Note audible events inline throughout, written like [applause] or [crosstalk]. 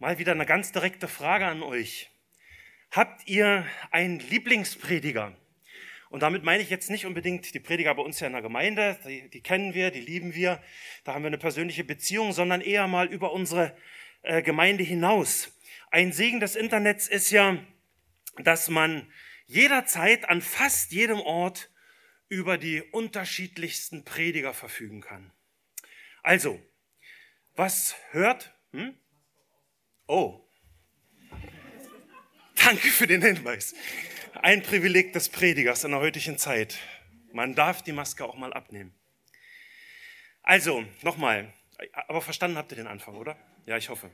Mal wieder eine ganz direkte Frage an euch. Habt ihr einen Lieblingsprediger? Und damit meine ich jetzt nicht unbedingt die Prediger bei uns ja in der Gemeinde, die, die kennen wir, die lieben wir, da haben wir eine persönliche Beziehung, sondern eher mal über unsere äh, Gemeinde hinaus. Ein Segen des Internets ist ja, dass man jederzeit an fast jedem Ort über die unterschiedlichsten Prediger verfügen kann. Also, was hört? Hm? Oh. Danke für den Hinweis. Ein Privileg des Predigers in der heutigen Zeit. Man darf die Maske auch mal abnehmen. Also, nochmal. Aber verstanden habt ihr den Anfang, oder? Ja, ich hoffe.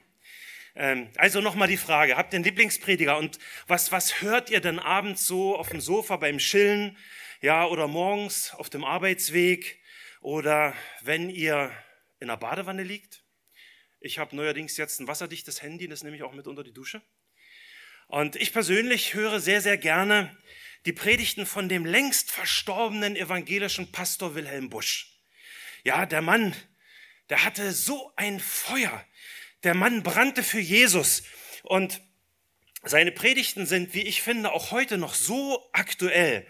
Ähm, also nochmal die Frage, habt ihr einen Lieblingsprediger und was, was hört ihr denn abends so auf dem Sofa beim Chillen, ja, oder morgens auf dem Arbeitsweg oder wenn ihr in der Badewanne liegt? Ich habe neuerdings jetzt ein wasserdichtes Handy, das nehme ich auch mit unter die Dusche. Und ich persönlich höre sehr, sehr gerne die Predigten von dem längst verstorbenen evangelischen Pastor Wilhelm Busch. Ja, der Mann, der hatte so ein Feuer. Der Mann brannte für Jesus. Und seine Predigten sind, wie ich finde, auch heute noch so aktuell.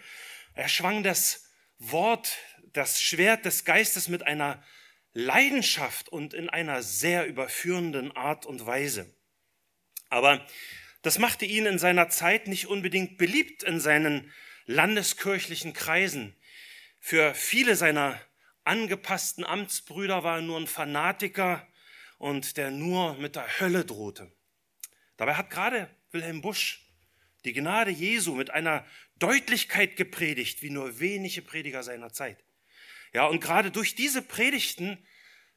Er schwang das Wort, das Schwert des Geistes mit einer Leidenschaft und in einer sehr überführenden Art und Weise. Aber das machte ihn in seiner Zeit nicht unbedingt beliebt in seinen landeskirchlichen Kreisen. Für viele seiner angepassten Amtsbrüder war er nur ein Fanatiker und der nur mit der Hölle drohte. Dabei hat gerade Wilhelm Busch die Gnade Jesu mit einer Deutlichkeit gepredigt, wie nur wenige Prediger seiner Zeit. Ja, und gerade durch diese Predigten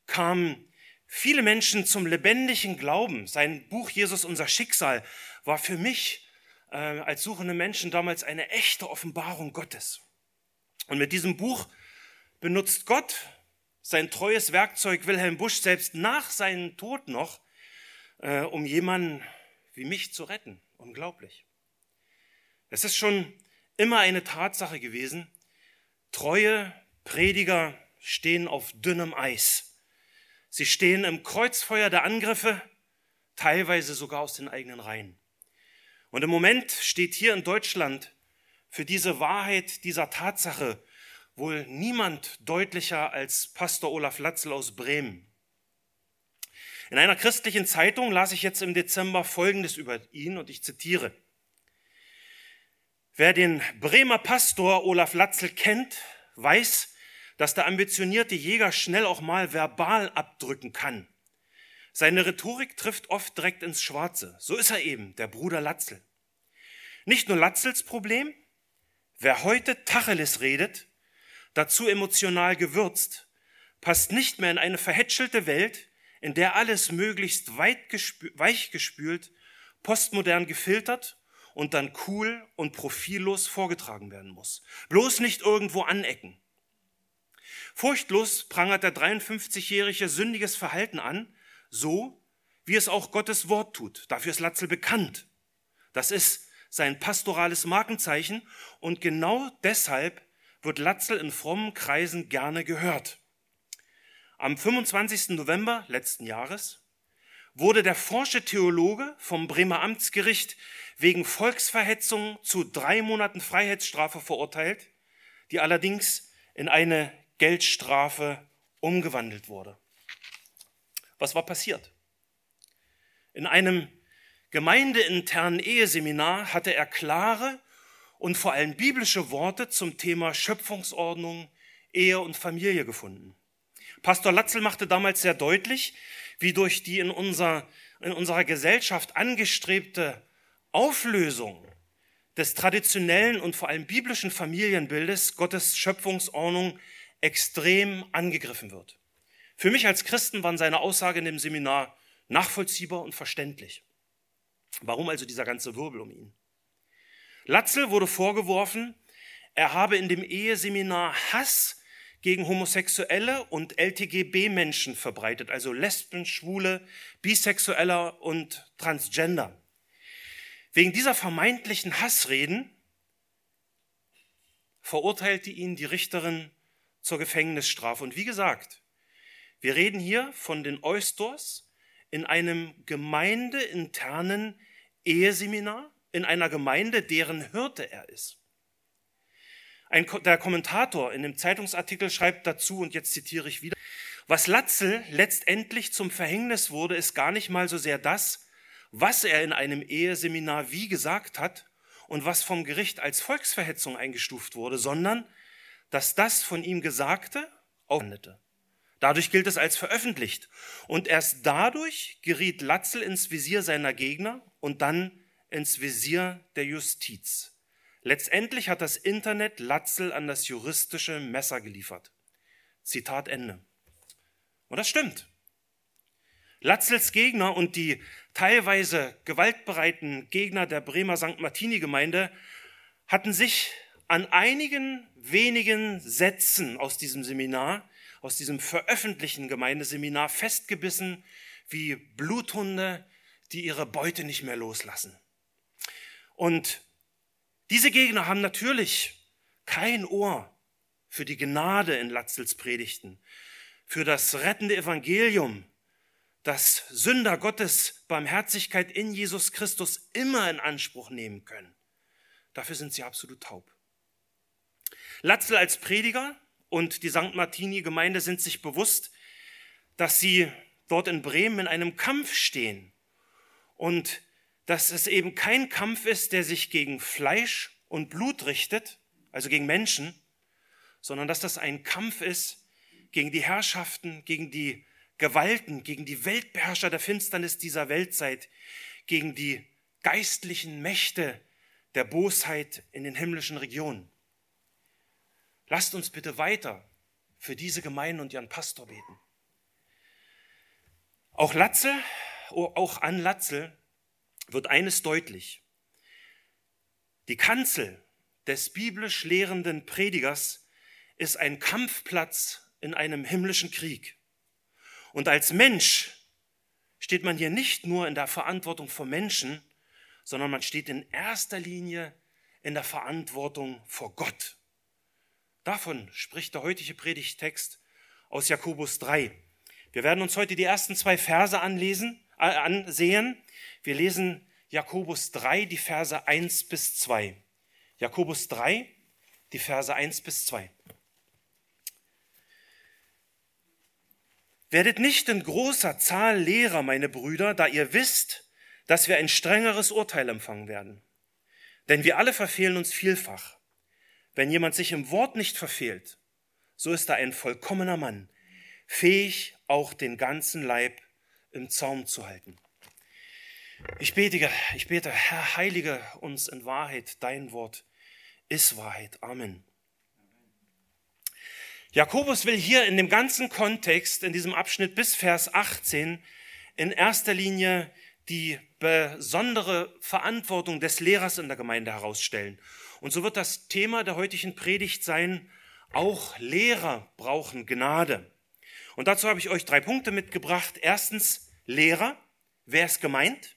kamen viele Menschen zum lebendigen Glauben. Sein Buch Jesus unser Schicksal war für mich äh, als suchende Menschen damals eine echte Offenbarung Gottes. Und mit diesem Buch benutzt Gott sein treues Werkzeug Wilhelm Busch selbst nach seinem Tod noch, äh, um jemanden wie mich zu retten. Unglaublich. Es ist schon immer eine Tatsache gewesen, treue Prediger stehen auf dünnem Eis. Sie stehen im Kreuzfeuer der Angriffe, teilweise sogar aus den eigenen Reihen. Und im Moment steht hier in Deutschland für diese Wahrheit dieser Tatsache wohl niemand deutlicher als Pastor Olaf Latzel aus Bremen. In einer christlichen Zeitung las ich jetzt im Dezember Folgendes über ihn und ich zitiere. Wer den Bremer Pastor Olaf Latzel kennt, weiß, dass der ambitionierte Jäger schnell auch mal verbal abdrücken kann. Seine Rhetorik trifft oft direkt ins Schwarze. So ist er eben, der Bruder Latzel. Nicht nur Latzels Problem, wer heute Tacheles redet, dazu emotional gewürzt, passt nicht mehr in eine verhätschelte Welt, in der alles möglichst gespü weich gespült, postmodern gefiltert und dann cool und profillos vorgetragen werden muss. Bloß nicht irgendwo anecken. Furchtlos prangert der 53-jährige sündiges Verhalten an, so wie es auch Gottes Wort tut. Dafür ist Latzel bekannt. Das ist sein pastorales Markenzeichen und genau deshalb wird Latzel in frommen Kreisen gerne gehört. Am 25. November letzten Jahres wurde der forsche Theologe vom Bremer Amtsgericht wegen Volksverhetzung zu drei Monaten Freiheitsstrafe verurteilt, die allerdings in eine Geldstrafe umgewandelt wurde. Was war passiert? In einem gemeindeinternen Eheseminar hatte er klare und vor allem biblische Worte zum Thema Schöpfungsordnung, Ehe und Familie gefunden. Pastor Latzel machte damals sehr deutlich, wie durch die in, unser, in unserer Gesellschaft angestrebte Auflösung des traditionellen und vor allem biblischen Familienbildes Gottes Schöpfungsordnung extrem angegriffen wird. Für mich als Christen waren seine Aussagen in dem Seminar nachvollziehbar und verständlich. Warum also dieser ganze Wirbel um ihn? Latzel wurde vorgeworfen, er habe in dem Eheseminar Hass gegen Homosexuelle und LTGB-Menschen verbreitet, also Lesben, Schwule, Bisexueller und Transgender. Wegen dieser vermeintlichen Hassreden verurteilte ihn die Richterin zur Gefängnisstrafe. Und wie gesagt, wir reden hier von den Eustors in einem gemeindeinternen Eheseminar in einer Gemeinde, deren Hirte er ist. Ein, der Kommentator in dem Zeitungsartikel schreibt dazu, und jetzt zitiere ich wieder, was Latzel letztendlich zum Verhängnis wurde, ist gar nicht mal so sehr das, was er in einem Eheseminar wie gesagt hat und was vom Gericht als Volksverhetzung eingestuft wurde, sondern dass das von ihm Gesagte aufwendete. Dadurch gilt es als veröffentlicht. Und erst dadurch geriet Latzel ins Visier seiner Gegner und dann ins Visier der Justiz. Letztendlich hat das Internet Latzel an das juristische Messer geliefert. Zitat Ende. Und das stimmt. Latzels Gegner und die teilweise gewaltbereiten Gegner der Bremer St. Martini-Gemeinde hatten sich an einigen wenigen Sätzen aus diesem Seminar aus diesem veröffentlichten Gemeindeseminar festgebissen wie Bluthunde, die ihre Beute nicht mehr loslassen. Und diese Gegner haben natürlich kein Ohr für die Gnade in Latzels Predigten, für das rettende Evangelium, das Sünder Gottes Barmherzigkeit in Jesus Christus immer in Anspruch nehmen können. Dafür sind sie absolut taub. Latzel als Prediger und die St. Martini-Gemeinde sind sich bewusst, dass sie dort in Bremen in einem Kampf stehen und dass es eben kein Kampf ist, der sich gegen Fleisch und Blut richtet, also gegen Menschen, sondern dass das ein Kampf ist gegen die Herrschaften, gegen die Gewalten, gegen die Weltbeherrscher der Finsternis dieser Weltzeit, gegen die geistlichen Mächte der Bosheit in den himmlischen Regionen. Lasst uns bitte weiter für diese Gemeinde und ihren Pastor beten. Auch Latzel, auch an Latzel wird eines deutlich. Die Kanzel des biblisch lehrenden Predigers ist ein Kampfplatz in einem himmlischen Krieg. Und als Mensch steht man hier nicht nur in der Verantwortung vor Menschen, sondern man steht in erster Linie in der Verantwortung vor Gott. Davon spricht der heutige Predigtext aus Jakobus 3. Wir werden uns heute die ersten zwei Verse anlesen, äh, ansehen. Wir lesen Jakobus 3, die Verse 1 bis 2. Jakobus 3, die Verse 1 bis 2. Werdet nicht in großer Zahl Lehrer, meine Brüder, da ihr wisst, dass wir ein strengeres Urteil empfangen werden. Denn wir alle verfehlen uns vielfach. Wenn jemand sich im Wort nicht verfehlt, so ist er ein vollkommener Mann, fähig, auch den ganzen Leib im Zaum zu halten. Ich bete, ich bete, Herr, heilige uns in Wahrheit, dein Wort ist Wahrheit. Amen. Jakobus will hier in dem ganzen Kontext, in diesem Abschnitt bis Vers 18, in erster Linie die besondere Verantwortung des Lehrers in der Gemeinde herausstellen und so wird das Thema der heutigen Predigt sein, auch Lehrer brauchen Gnade. Und dazu habe ich euch drei Punkte mitgebracht. Erstens, Lehrer, wer ist gemeint?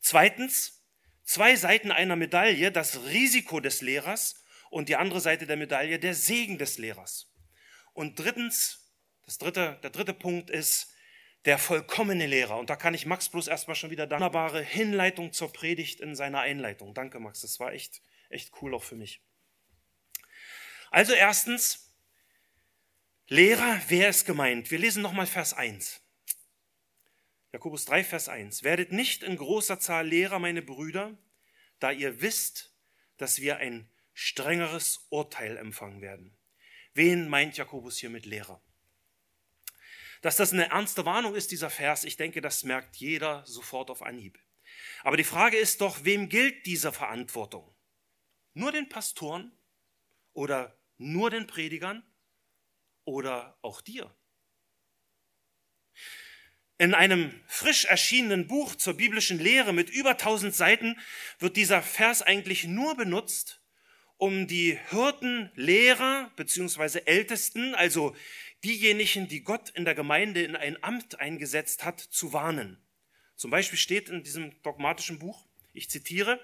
Zweitens, zwei Seiten einer Medaille, das Risiko des Lehrers und die andere Seite der Medaille, der Segen des Lehrers. Und drittens, das dritte, der dritte Punkt ist der vollkommene Lehrer. Und da kann ich Max bloß erstmal schon wieder wunderbare Hinleitung zur Predigt in seiner Einleitung. Danke, Max, das war echt echt cool auch für mich. Also erstens, Lehrer, wer ist gemeint? Wir lesen nochmal Vers 1. Jakobus 3, Vers 1. Werdet nicht in großer Zahl Lehrer, meine Brüder, da ihr wisst, dass wir ein strengeres Urteil empfangen werden. Wen meint Jakobus hier mit Lehrer? Dass das eine ernste Warnung ist, dieser Vers, ich denke, das merkt jeder sofort auf Anhieb. Aber die Frage ist doch, wem gilt diese Verantwortung? Nur den Pastoren oder nur den Predigern oder auch dir? In einem frisch erschienenen Buch zur biblischen Lehre mit über 1000 Seiten wird dieser Vers eigentlich nur benutzt, um die Hirten, Lehrer bzw. Ältesten, also diejenigen, die Gott in der Gemeinde in ein Amt eingesetzt hat, zu warnen. Zum Beispiel steht in diesem dogmatischen Buch, ich zitiere,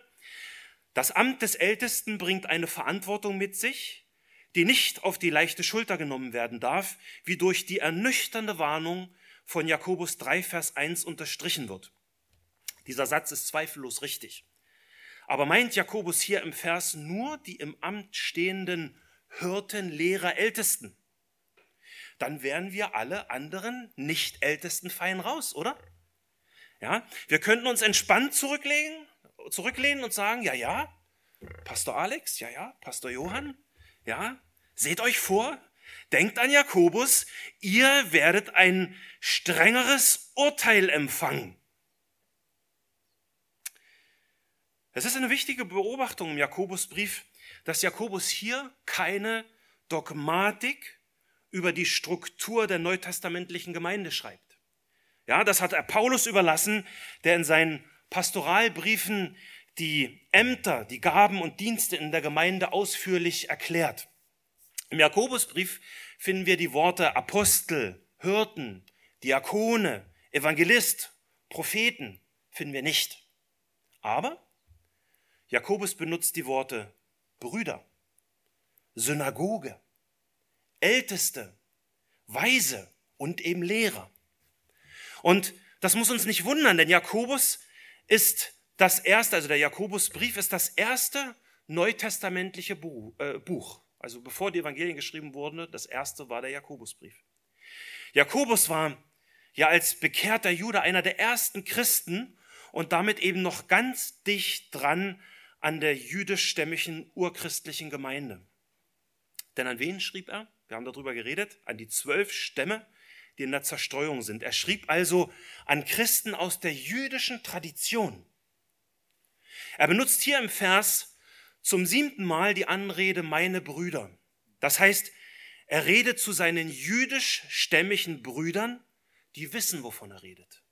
das Amt des Ältesten bringt eine Verantwortung mit sich, die nicht auf die leichte Schulter genommen werden darf, wie durch die ernüchternde Warnung von Jakobus 3, Vers 1 unterstrichen wird. Dieser Satz ist zweifellos richtig. Aber meint Jakobus hier im Vers nur die im Amt stehenden Hirten, Lehrer, Ältesten? Dann wären wir alle anderen nicht Ältesten fein raus, oder? Ja, wir könnten uns entspannt zurücklegen, zurücklehnen und sagen, ja, ja, Pastor Alex, ja, ja, Pastor Johann, ja, seht euch vor, denkt an Jakobus, ihr werdet ein strengeres Urteil empfangen. Es ist eine wichtige Beobachtung im Jakobusbrief, dass Jakobus hier keine Dogmatik über die Struktur der neutestamentlichen Gemeinde schreibt. Ja, das hat er Paulus überlassen, der in seinen Pastoralbriefen die Ämter, die Gaben und Dienste in der Gemeinde ausführlich erklärt. Im Jakobusbrief finden wir die Worte Apostel, Hirten, Diakone, Evangelist, Propheten, finden wir nicht. Aber Jakobus benutzt die Worte Brüder, Synagoge, Älteste, Weise und eben Lehrer. Und das muss uns nicht wundern, denn Jakobus ist das erste, also der Jakobusbrief ist das erste neutestamentliche äh, Buch. Also bevor die Evangelien geschrieben wurden, das erste war der Jakobusbrief. Jakobus war ja als bekehrter Jude einer der ersten Christen und damit eben noch ganz dicht dran an der jüdischstämmigen urchristlichen Gemeinde. Denn an wen schrieb er? Wir haben darüber geredet, an die zwölf Stämme, die in der Zerstreuung sind. Er schrieb also an Christen aus der jüdischen Tradition. Er benutzt hier im Vers zum siebten Mal die Anrede meine Brüder. Das heißt, er redet zu seinen jüdisch-stämmigen Brüdern, die wissen, wovon er redet.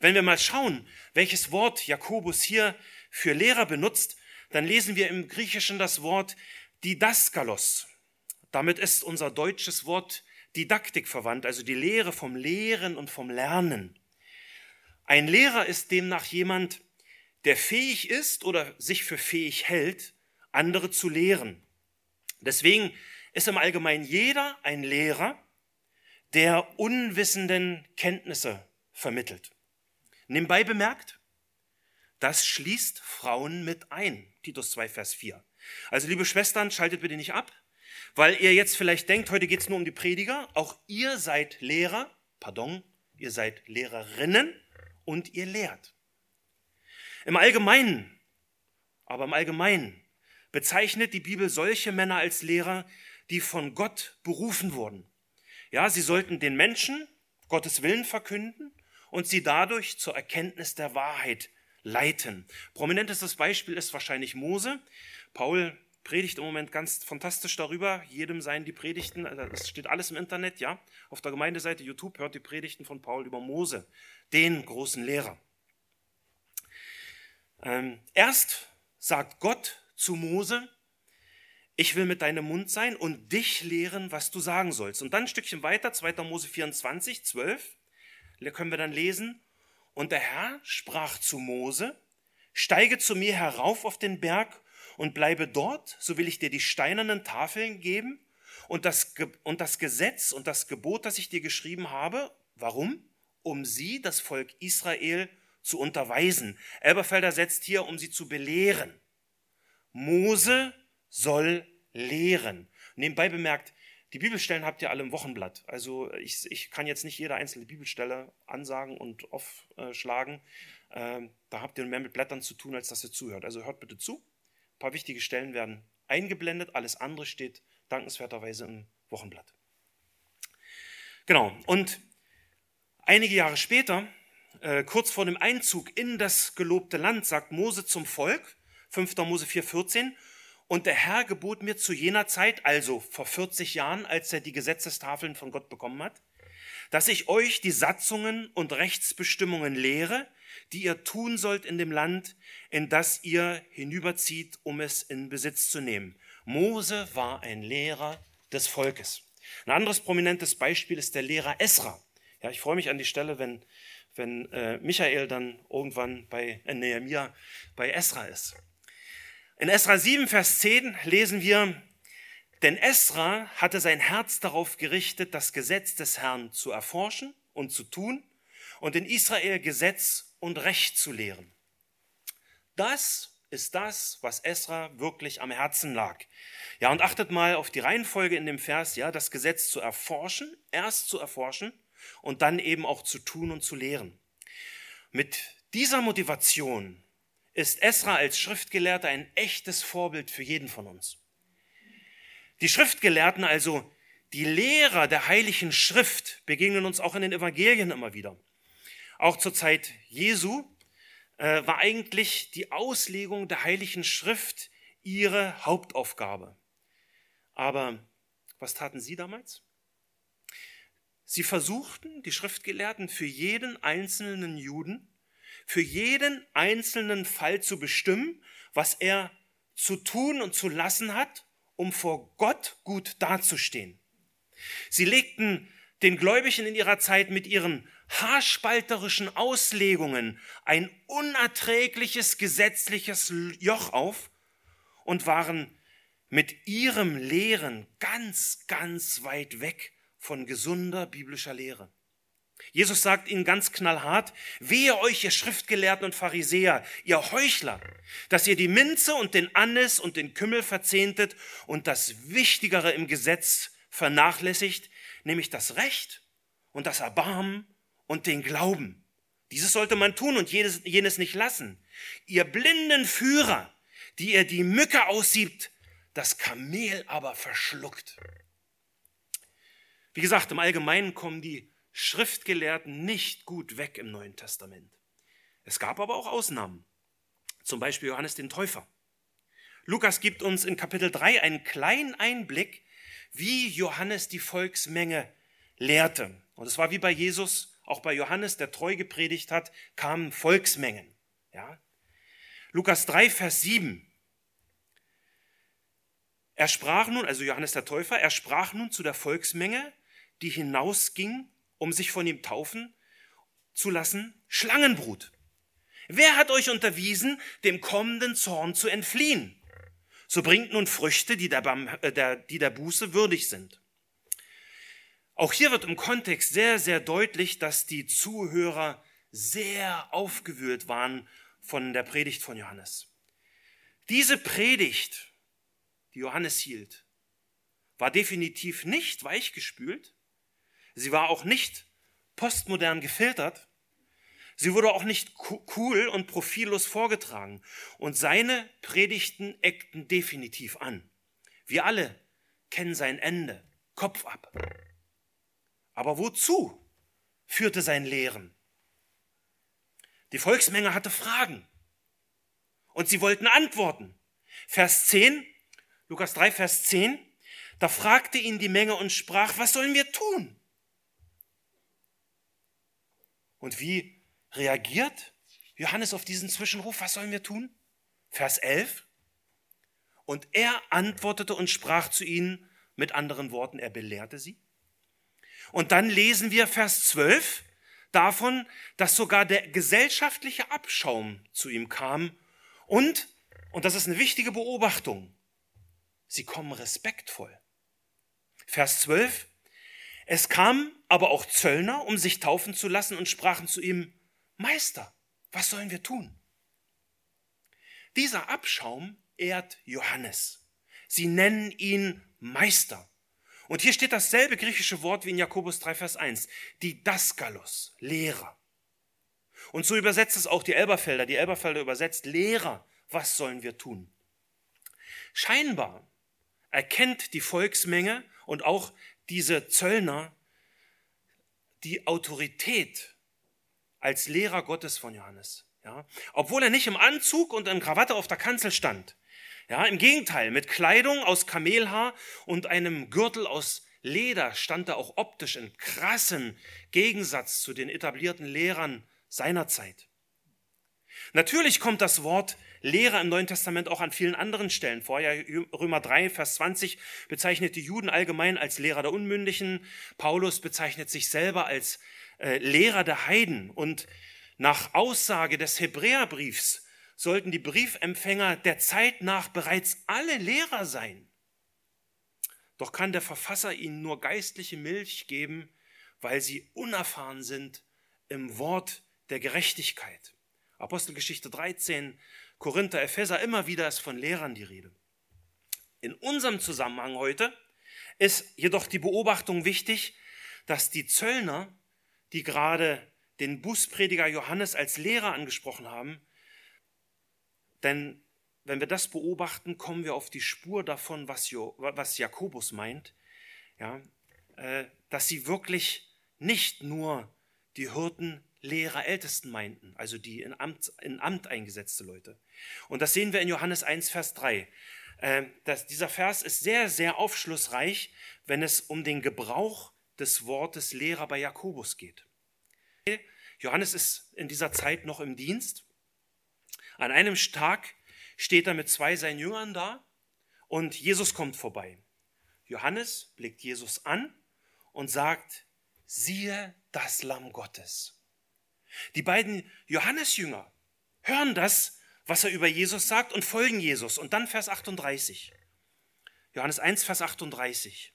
Wenn wir mal schauen, welches Wort Jakobus hier für Lehrer benutzt, dann lesen wir im Griechischen das Wort Didaskalos. Damit ist unser deutsches Wort Didaktik verwandt, also die Lehre vom Lehren und vom Lernen. Ein Lehrer ist demnach jemand, der fähig ist oder sich für fähig hält, andere zu lehren. Deswegen ist im Allgemeinen jeder ein Lehrer, der Unwissenden Kenntnisse vermittelt. Nebenbei bemerkt, das schließt Frauen mit ein. Titus 2, Vers 4. Also liebe Schwestern, schaltet bitte nicht ab, weil ihr jetzt vielleicht denkt, heute geht es nur um die Prediger. Auch ihr seid Lehrer, pardon, ihr seid Lehrerinnen und ihr lehrt. Im Allgemeinen, aber im Allgemeinen bezeichnet die Bibel solche Männer als Lehrer, die von Gott berufen wurden. Ja, sie sollten den Menschen Gottes Willen verkünden und sie dadurch zur Erkenntnis der Wahrheit leiten. Prominentestes Beispiel ist wahrscheinlich Mose. Paul predigt im Moment ganz fantastisch darüber. Jedem seien die Predigten, das steht alles im Internet, ja. Auf der Gemeindeseite YouTube hört die Predigten von Paul über Mose, den großen Lehrer. Ähm, erst sagt Gott zu Mose, ich will mit deinem Mund sein und dich lehren, was du sagen sollst. Und dann ein Stückchen weiter, 2. Mose 24, 12, können wir dann lesen. Und der Herr sprach zu Mose, steige zu mir herauf auf den Berg und bleibe dort, so will ich dir die steinernen Tafeln geben und das, und das Gesetz und das Gebot, das ich dir geschrieben habe. Warum? Um sie, das Volk Israel, zu unterweisen. Elberfelder setzt hier, um sie zu belehren. Mose soll lehren. Nebenbei bemerkt, die Bibelstellen habt ihr alle im Wochenblatt. Also ich, ich kann jetzt nicht jede einzelne Bibelstelle ansagen und aufschlagen. Ähm, da habt ihr mehr mit Blättern zu tun, als dass ihr zuhört. Also hört bitte zu. Ein paar wichtige Stellen werden eingeblendet. Alles andere steht dankenswerterweise im Wochenblatt. Genau. Und einige Jahre später äh, kurz vor dem Einzug in das gelobte Land sagt Mose zum Volk, 5. Mose 4,14, und der Herr gebot mir zu jener Zeit, also vor 40 Jahren, als er die Gesetzestafeln von Gott bekommen hat, dass ich euch die Satzungen und Rechtsbestimmungen lehre, die ihr tun sollt in dem Land, in das ihr hinüberzieht, um es in Besitz zu nehmen. Mose war ein Lehrer des Volkes. Ein anderes prominentes Beispiel ist der Lehrer Esra. Ja, ich freue mich an die Stelle, wenn wenn äh, Michael dann irgendwann bei äh, Nehemiah bei Esra ist. In Esra 7, Vers 10 lesen wir, denn Esra hatte sein Herz darauf gerichtet, das Gesetz des Herrn zu erforschen und zu tun und in Israel Gesetz und Recht zu lehren. Das ist das, was Esra wirklich am Herzen lag. Ja, und achtet mal auf die Reihenfolge in dem Vers, ja, das Gesetz zu erforschen, erst zu erforschen und dann eben auch zu tun und zu lehren. Mit dieser Motivation ist Esra als Schriftgelehrter ein echtes Vorbild für jeden von uns. Die Schriftgelehrten, also die Lehrer der heiligen Schrift, begegnen uns auch in den Evangelien immer wieder. Auch zur Zeit Jesu äh, war eigentlich die Auslegung der heiligen Schrift ihre Hauptaufgabe. Aber was taten sie damals? Sie versuchten, die Schriftgelehrten, für jeden einzelnen Juden, für jeden einzelnen Fall zu bestimmen, was er zu tun und zu lassen hat, um vor Gott gut dazustehen. Sie legten den Gläubigen in ihrer Zeit mit ihren haarspalterischen Auslegungen ein unerträgliches gesetzliches Joch auf und waren mit ihrem Lehren ganz, ganz weit weg von gesunder biblischer Lehre. Jesus sagt ihnen ganz knallhart, wehe euch, ihr Schriftgelehrten und Pharisäer, ihr Heuchler, dass ihr die Minze und den Anis und den Kümmel verzehntet und das Wichtigere im Gesetz vernachlässigt, nämlich das Recht und das Erbarmen und den Glauben. Dieses sollte man tun und jenes, jenes nicht lassen. Ihr blinden Führer, die ihr die Mücke aussiebt, das Kamel aber verschluckt. Wie gesagt, im Allgemeinen kommen die Schriftgelehrten nicht gut weg im Neuen Testament. Es gab aber auch Ausnahmen. Zum Beispiel Johannes den Täufer. Lukas gibt uns in Kapitel 3 einen kleinen Einblick, wie Johannes die Volksmenge lehrte. Und es war wie bei Jesus auch bei Johannes, der treu gepredigt hat, kamen Volksmengen. Ja? Lukas 3, Vers 7. Er sprach nun, also Johannes der Täufer, er sprach nun zu der Volksmenge, die hinausging, um sich von ihm taufen zu lassen, Schlangenbrut. Wer hat euch unterwiesen, dem kommenden Zorn zu entfliehen? So bringt nun Früchte, die der, äh, der, die der Buße würdig sind. Auch hier wird im Kontext sehr, sehr deutlich, dass die Zuhörer sehr aufgewühlt waren von der Predigt von Johannes. Diese Predigt, die Johannes hielt, war definitiv nicht weichgespült. Sie war auch nicht postmodern gefiltert. Sie wurde auch nicht cool und profillos vorgetragen. Und seine Predigten eckten definitiv an. Wir alle kennen sein Ende. Kopf ab. Aber wozu führte sein Lehren? Die Volksmenge hatte Fragen und sie wollten Antworten. Vers 10, Lukas 3, Vers 10, da fragte ihn die Menge und sprach, was sollen wir tun? Und wie reagiert Johannes auf diesen Zwischenruf, was sollen wir tun? Vers 11, und er antwortete und sprach zu ihnen, mit anderen Worten, er belehrte sie. Und dann lesen wir Vers 12 davon, dass sogar der gesellschaftliche Abschaum zu ihm kam und, und das ist eine wichtige Beobachtung, sie kommen respektvoll. Vers 12, es kamen aber auch Zöllner, um sich taufen zu lassen und sprachen zu ihm, Meister, was sollen wir tun? Dieser Abschaum ehrt Johannes. Sie nennen ihn Meister. Und hier steht dasselbe griechische Wort wie in Jakobus 3, Vers 1. Didaskalos, Lehrer. Und so übersetzt es auch die Elberfelder. Die Elberfelder übersetzt Lehrer. Was sollen wir tun? Scheinbar erkennt die Volksmenge und auch diese Zöllner die Autorität als Lehrer Gottes von Johannes. Ja? Obwohl er nicht im Anzug und in Krawatte auf der Kanzel stand, ja, im Gegenteil, mit Kleidung aus Kamelhaar und einem Gürtel aus Leder stand er auch optisch in krassen Gegensatz zu den etablierten Lehrern seiner Zeit. Natürlich kommt das Wort Lehrer im Neuen Testament auch an vielen anderen Stellen vor. Ja, Römer 3, Vers 20 bezeichnet die Juden allgemein als Lehrer der Unmündigen. Paulus bezeichnet sich selber als äh, Lehrer der Heiden. Und nach Aussage des Hebräerbriefs sollten die Briefempfänger der Zeit nach bereits alle Lehrer sein. Doch kann der Verfasser ihnen nur geistliche Milch geben, weil sie unerfahren sind im Wort der Gerechtigkeit. Apostelgeschichte 13, Korinther, Epheser, immer wieder ist von Lehrern die Rede. In unserem Zusammenhang heute ist jedoch die Beobachtung wichtig, dass die Zöllner, die gerade den Bußprediger Johannes als Lehrer angesprochen haben, denn wenn wir das beobachten, kommen wir auf die Spur davon, was, jo, was Jakobus meint, ja, äh, dass sie wirklich nicht nur die Hirten, Lehrer, Ältesten meinten, also die in Amt, in Amt eingesetzte Leute. Und das sehen wir in Johannes 1, Vers 3. Äh, das, dieser Vers ist sehr, sehr aufschlussreich, wenn es um den Gebrauch des Wortes Lehrer bei Jakobus geht. Johannes ist in dieser Zeit noch im Dienst. An einem Tag steht er mit zwei seinen Jüngern da und Jesus kommt vorbei. Johannes blickt Jesus an und sagt, siehe das Lamm Gottes. Die beiden Johannesjünger hören das, was er über Jesus sagt und folgen Jesus. Und dann Vers 38. Johannes 1, Vers 38.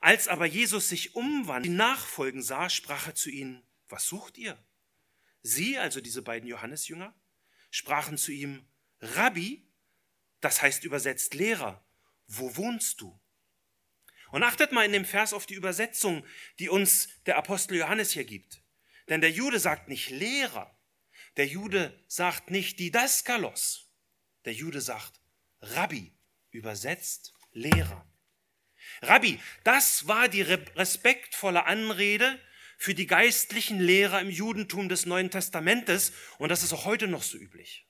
Als aber Jesus sich umwandte, die Nachfolgen sah, sprach er zu ihnen, was sucht ihr? Sie, also diese beiden Johannesjünger, sprachen zu ihm, Rabbi, das heißt übersetzt Lehrer, wo wohnst du? Und achtet mal in dem Vers auf die Übersetzung, die uns der Apostel Johannes hier gibt. Denn der Jude sagt nicht Lehrer, der Jude sagt nicht Didaskalos, der Jude sagt Rabbi, übersetzt Lehrer. Rabbi, das war die respektvolle Anrede für die geistlichen Lehrer im Judentum des Neuen Testamentes und das ist auch heute noch so üblich.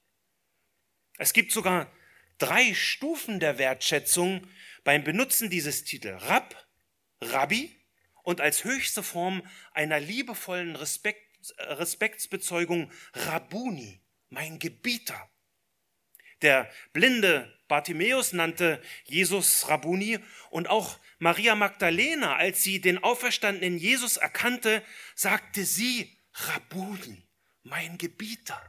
Es gibt sogar drei Stufen der Wertschätzung beim Benutzen dieses Titels. Rab, Rabbi und als höchste Form einer liebevollen Respekt, Respektsbezeugung Rabuni, mein Gebieter. Der blinde Bartimäus nannte Jesus Rabuni und auch Maria Magdalena, als sie den auferstandenen Jesus erkannte, sagte sie Rabuni, mein Gebieter.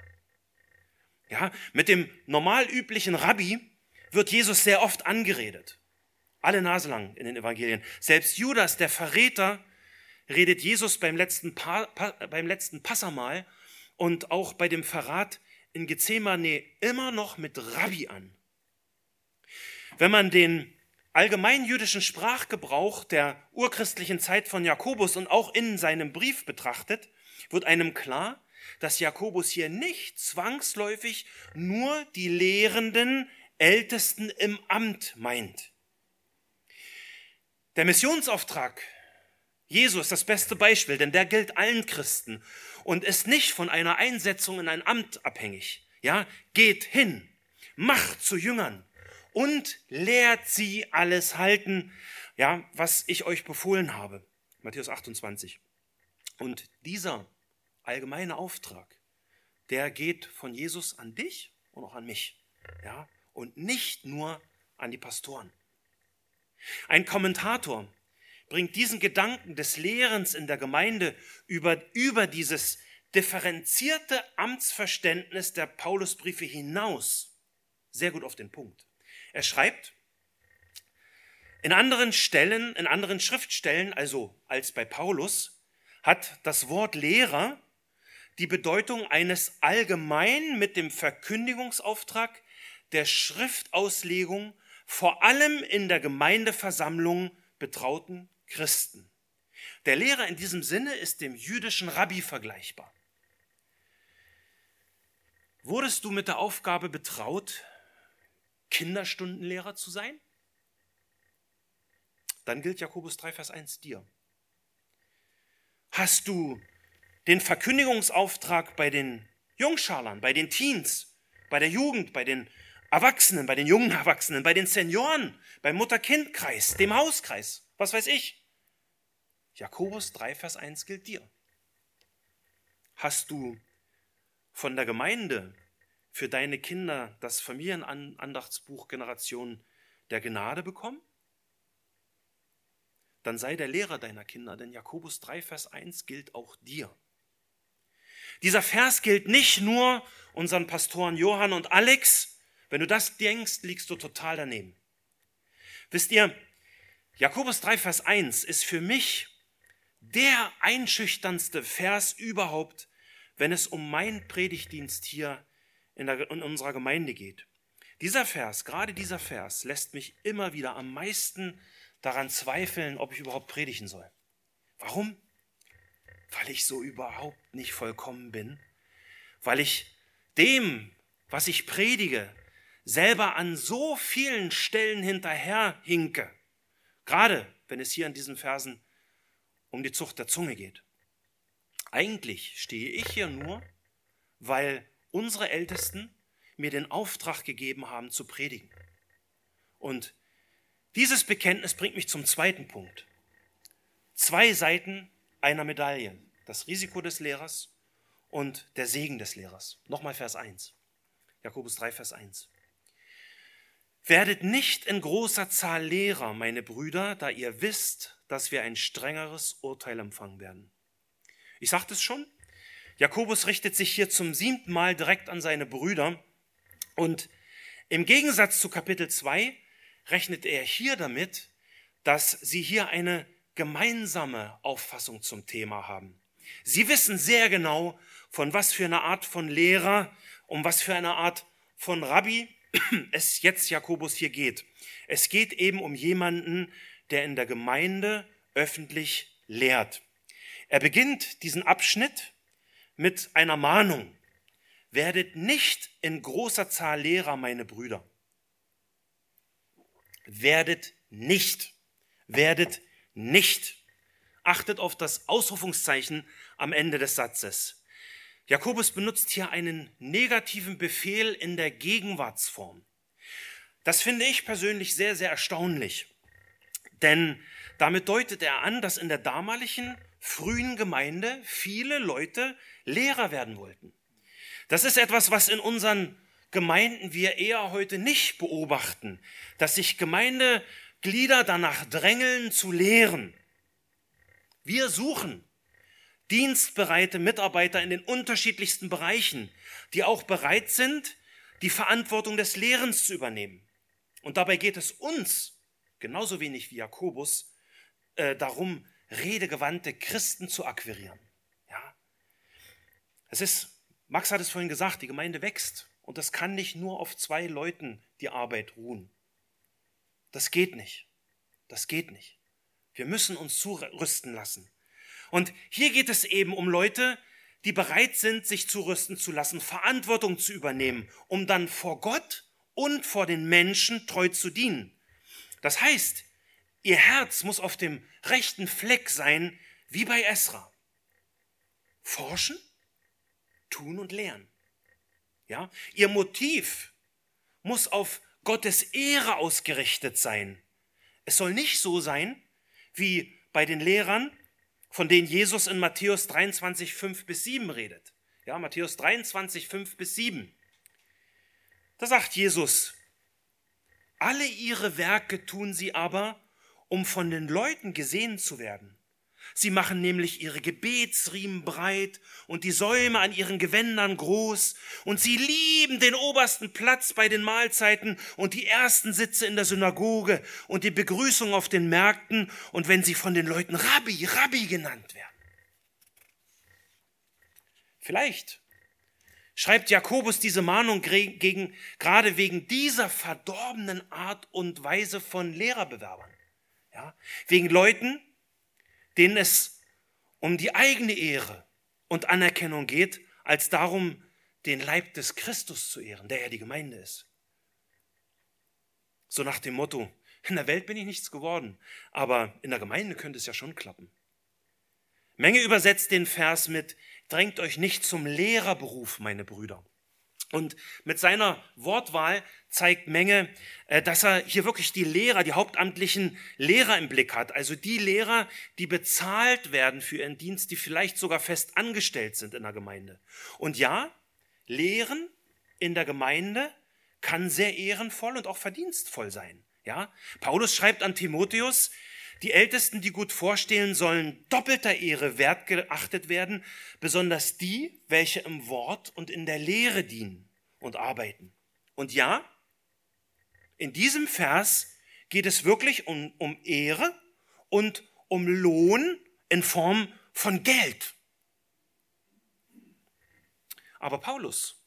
Ja, mit dem normal üblichen Rabbi wird Jesus sehr oft angeredet. Alle Nase lang in den Evangelien. Selbst Judas, der Verräter, redet Jesus beim letzten, pa pa beim letzten Passamal und auch bei dem Verrat in Gethsemane immer noch mit Rabbi an. Wenn man den allgemein jüdischen Sprachgebrauch der urchristlichen Zeit von Jakobus und auch in seinem Brief betrachtet, wird einem klar, dass Jakobus hier nicht zwangsläufig nur die lehrenden Ältesten im Amt meint. Der Missionsauftrag Jesu ist das beste Beispiel, denn der gilt allen Christen und ist nicht von einer Einsetzung in ein Amt abhängig. Ja, geht hin, macht zu Jüngern und lehrt sie alles halten, ja, was ich euch befohlen habe. Matthäus 28. Und dieser allgemeine Auftrag, der geht von Jesus an dich und auch an mich. Ja? Und nicht nur an die Pastoren. Ein Kommentator bringt diesen Gedanken des Lehrens in der Gemeinde über, über dieses differenzierte Amtsverständnis der Paulusbriefe hinaus sehr gut auf den Punkt. Er schreibt, in anderen Stellen, in anderen Schriftstellen, also als bei Paulus, hat das Wort Lehrer die Bedeutung eines allgemein mit dem Verkündigungsauftrag der Schriftauslegung vor allem in der Gemeindeversammlung betrauten Christen. Der Lehrer in diesem Sinne ist dem jüdischen Rabbi vergleichbar. Wurdest du mit der Aufgabe betraut, Kinderstundenlehrer zu sein? Dann gilt Jakobus 3, Vers 1 dir. Hast du den Verkündigungsauftrag bei den Jungschalern, bei den Teens, bei der Jugend, bei den Erwachsenen, bei den jungen Erwachsenen, bei den Senioren, beim Mutter-Kind-Kreis, dem Hauskreis, was weiß ich. Jakobus 3, Vers 1 gilt dir. Hast du von der Gemeinde für deine Kinder das Familienandachtsbuch Generation der Gnade bekommen? Dann sei der Lehrer deiner Kinder, denn Jakobus 3, Vers 1 gilt auch dir. Dieser Vers gilt nicht nur unseren Pastoren Johann und Alex. Wenn du das denkst, liegst du total daneben. Wisst ihr, Jakobus 3, Vers 1 ist für mich der einschüchternste Vers überhaupt, wenn es um meinen Predigtdienst hier in, der, in unserer Gemeinde geht. Dieser Vers, gerade dieser Vers, lässt mich immer wieder am meisten daran zweifeln, ob ich überhaupt predigen soll. Warum? Weil ich so überhaupt nicht vollkommen bin, weil ich dem, was ich predige, selber an so vielen Stellen hinterherhinke, gerade wenn es hier in diesen Versen um die Zucht der Zunge geht. Eigentlich stehe ich hier nur, weil unsere Ältesten mir den Auftrag gegeben haben zu predigen. Und dieses Bekenntnis bringt mich zum zweiten Punkt. Zwei Seiten einer Medaille. Das Risiko des Lehrers und der Segen des Lehrers. Nochmal Vers 1. Jakobus 3, Vers 1. Werdet nicht in großer Zahl Lehrer, meine Brüder, da ihr wisst, dass wir ein strengeres Urteil empfangen werden. Ich sagte es schon, Jakobus richtet sich hier zum siebten Mal direkt an seine Brüder und im Gegensatz zu Kapitel 2 rechnet er hier damit, dass sie hier eine gemeinsame Auffassung zum Thema haben. Sie wissen sehr genau, von was für einer Art von Lehrer, um was für eine Art von Rabbi [clears throat] es jetzt Jakobus hier geht. Es geht eben um jemanden, der in der Gemeinde öffentlich lehrt. Er beginnt diesen Abschnitt mit einer Mahnung. Werdet nicht in großer Zahl Lehrer, meine Brüder. Werdet nicht. Werdet nicht. Achtet auf das Ausrufungszeichen am Ende des Satzes. Jakobus benutzt hier einen negativen Befehl in der Gegenwartsform. Das finde ich persönlich sehr, sehr erstaunlich. Denn damit deutet er an, dass in der damaligen frühen Gemeinde viele Leute Lehrer werden wollten. Das ist etwas, was in unseren Gemeinden wir eher heute nicht beobachten, dass sich Gemeindeglieder danach drängeln zu lehren. Wir suchen dienstbereite Mitarbeiter in den unterschiedlichsten Bereichen, die auch bereit sind, die Verantwortung des Lehrens zu übernehmen. Und dabei geht es uns, genauso wenig wie Jakobus, äh, darum, redegewandte Christen zu akquirieren. Es ist, Max hat es vorhin gesagt, die Gemeinde wächst und das kann nicht nur auf zwei Leuten die Arbeit ruhen. Das geht nicht. Das geht nicht. Wir müssen uns zurüsten lassen. Und hier geht es eben um Leute, die bereit sind, sich zurüsten zu lassen, Verantwortung zu übernehmen, um dann vor Gott und vor den Menschen treu zu dienen. Das heißt, ihr Herz muss auf dem rechten Fleck sein, wie bei Esra. Forschen, tun und lernen. Ja, ihr Motiv muss auf Gottes Ehre ausgerichtet sein. Es soll nicht so sein, wie bei den Lehrern, von denen Jesus in Matthäus 23, 5 bis 7 redet. Ja, Matthäus 23, 5 bis 7. Da sagt Jesus, alle ihre Werke tun sie aber, um von den Leuten gesehen zu werden. Sie machen nämlich ihre Gebetsriemen breit und die Säume an ihren Gewändern groß und sie lieben den obersten Platz bei den Mahlzeiten und die ersten Sitze in der Synagoge und die Begrüßung auf den Märkten und wenn sie von den Leuten Rabbi, Rabbi genannt werden. Vielleicht schreibt Jakobus diese Mahnung gegen, gerade wegen dieser verdorbenen Art und Weise von Lehrerbewerbern. Ja? Wegen Leuten, denen es um die eigene Ehre und Anerkennung geht, als darum, den Leib des Christus zu ehren, der ja die Gemeinde ist. So nach dem Motto, in der Welt bin ich nichts geworden, aber in der Gemeinde könnte es ja schon klappen. Menge übersetzt den Vers mit, drängt euch nicht zum Lehrerberuf, meine Brüder. Und mit seiner Wortwahl zeigt Menge, äh, dass er hier wirklich die Lehrer, die hauptamtlichen Lehrer im Blick hat. Also die Lehrer, die bezahlt werden für ihren Dienst, die vielleicht sogar fest angestellt sind in der Gemeinde. Und ja, Lehren in der Gemeinde kann sehr ehrenvoll und auch verdienstvoll sein. Ja, Paulus schreibt an Timotheus, die Ältesten, die gut vorstehen, sollen doppelter Ehre wertgeachtet werden, besonders die, welche im Wort und in der Lehre dienen und arbeiten. Und ja, in diesem Vers geht es wirklich um, um Ehre und um Lohn in Form von Geld. Aber Paulus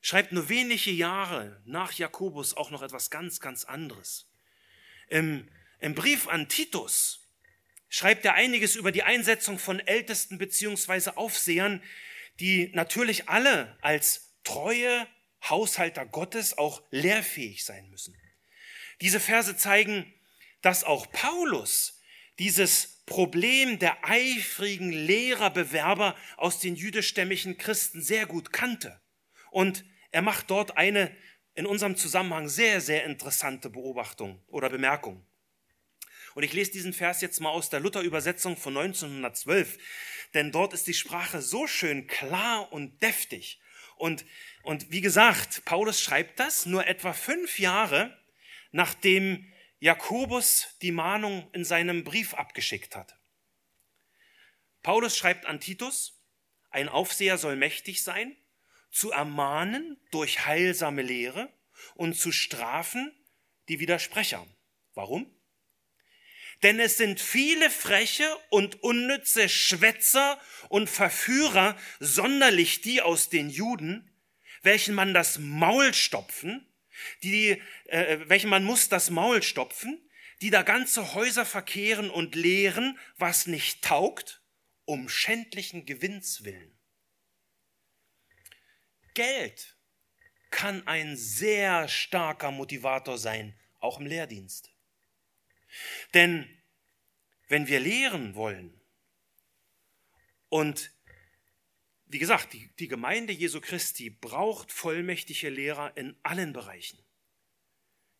schreibt nur wenige Jahre nach Jakobus auch noch etwas ganz, ganz anderes. Im, im Brief an Titus schreibt er einiges über die Einsetzung von Ältesten beziehungsweise Aufsehern, die natürlich alle als treue Haushalter Gottes auch lehrfähig sein müssen. Diese Verse zeigen, dass auch Paulus dieses Problem der eifrigen Lehrerbewerber aus den jüdischstämmigen Christen sehr gut kannte. Und er macht dort eine in unserem Zusammenhang sehr, sehr interessante Beobachtung oder Bemerkung. Und ich lese diesen Vers jetzt mal aus der Luther-Übersetzung von 1912, denn dort ist die Sprache so schön klar und deftig. Und, und wie gesagt, Paulus schreibt das nur etwa fünf Jahre, nachdem Jakobus die Mahnung in seinem Brief abgeschickt hat. Paulus schreibt an Titus, ein Aufseher soll mächtig sein, zu ermahnen durch heilsame Lehre und zu strafen die Widersprecher. Warum? Denn es sind viele freche und unnütze Schwätzer und Verführer, sonderlich die aus den Juden, welchen man das Maul stopfen, die, äh, welchen man muss das Maul stopfen, die da ganze Häuser verkehren und lehren, was nicht taugt, um schändlichen Gewinns willen. Geld kann ein sehr starker Motivator sein, auch im Lehrdienst. Denn wenn wir lehren wollen und wie gesagt, die, die Gemeinde Jesu Christi braucht vollmächtige Lehrer in allen Bereichen.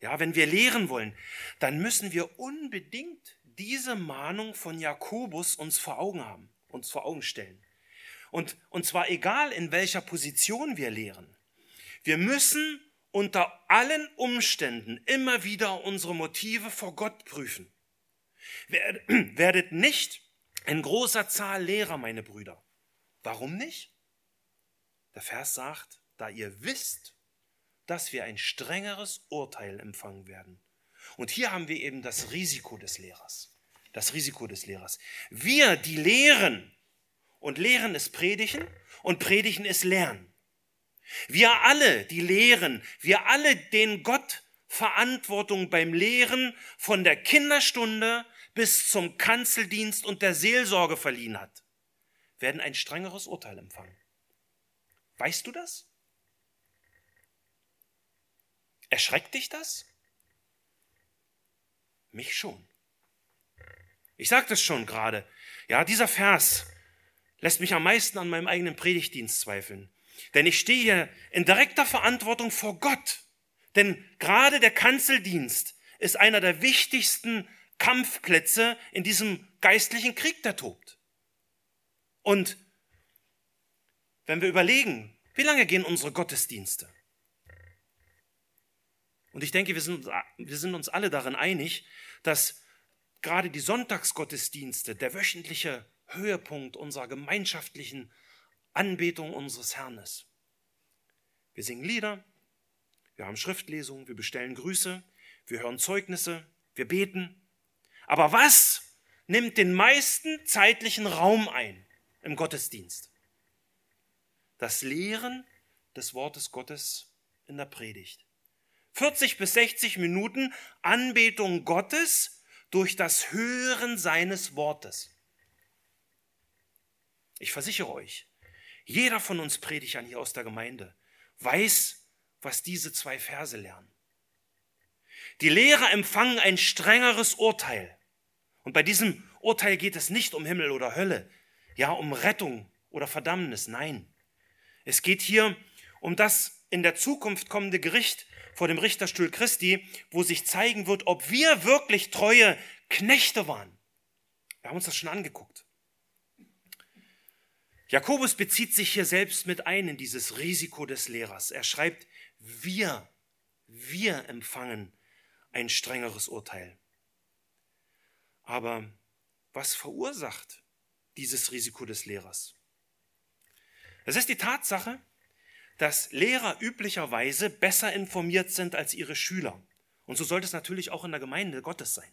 Ja, wenn wir lehren wollen, dann müssen wir unbedingt diese Mahnung von Jakobus uns vor Augen haben, uns vor Augen stellen. Und, und zwar egal, in welcher Position wir lehren. Wir müssen unter allen Umständen immer wieder unsere Motive vor Gott prüfen. [clears throat] Werdet nicht in großer Zahl Lehrer, meine Brüder. Warum nicht? Der Vers sagt, da ihr wisst, dass wir ein strengeres Urteil empfangen werden. Und hier haben wir eben das Risiko des Lehrers. Das Risiko des Lehrers. Wir, die lehren, und lehren ist predigen, und predigen ist lernen. Wir alle, die lehren, wir alle, denen Gott Verantwortung beim Lehren von der Kinderstunde bis zum Kanzeldienst und der Seelsorge verliehen hat, werden ein strengeres Urteil empfangen. Weißt du das? Erschreckt dich das? Mich schon. Ich sagte es schon gerade. Ja, dieser Vers lässt mich am meisten an meinem eigenen Predigtdienst zweifeln. Denn ich stehe hier in direkter Verantwortung vor Gott. Denn gerade der Kanzeldienst ist einer der wichtigsten Kampfplätze in diesem geistlichen Krieg, der tobt. Und wenn wir überlegen, wie lange gehen unsere Gottesdienste? Und ich denke, wir sind, wir sind uns alle darin einig, dass gerade die Sonntagsgottesdienste der wöchentliche Höhepunkt unserer gemeinschaftlichen Anbetung unseres Herrn ist. Wir singen Lieder, wir haben Schriftlesungen, wir bestellen Grüße, wir hören Zeugnisse, wir beten. Aber was nimmt den meisten zeitlichen Raum ein im Gottesdienst? Das Lehren des Wortes Gottes in der Predigt. 40 bis 60 Minuten Anbetung Gottes durch das Hören seines Wortes. Ich versichere euch, jeder von uns Predigern hier aus der Gemeinde weiß, was diese zwei Verse lernen. Die Lehrer empfangen ein strengeres Urteil. Und bei diesem Urteil geht es nicht um Himmel oder Hölle, ja, um Rettung oder Verdammnis. Nein. Es geht hier um das in der Zukunft kommende Gericht vor dem Richterstuhl Christi, wo sich zeigen wird, ob wir wirklich treue Knechte waren. Wir haben uns das schon angeguckt. Jakobus bezieht sich hier selbst mit ein in dieses Risiko des Lehrers. Er schreibt, wir, wir empfangen ein strengeres Urteil. Aber was verursacht dieses Risiko des Lehrers? Es ist die Tatsache, dass Lehrer üblicherweise besser informiert sind als ihre Schüler. Und so sollte es natürlich auch in der Gemeinde Gottes sein.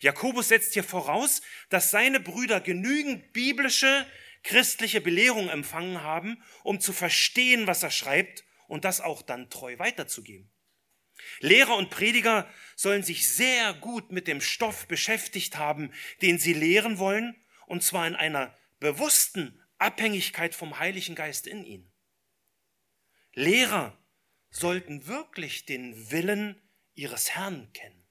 Jakobus setzt hier voraus, dass seine Brüder genügend biblische, christliche Belehrung empfangen haben, um zu verstehen, was er schreibt und das auch dann treu weiterzugeben. Lehrer und Prediger sollen sich sehr gut mit dem Stoff beschäftigt haben, den sie lehren wollen, und zwar in einer bewussten Abhängigkeit vom Heiligen Geist in ihnen. Lehrer sollten wirklich den Willen ihres Herrn kennen.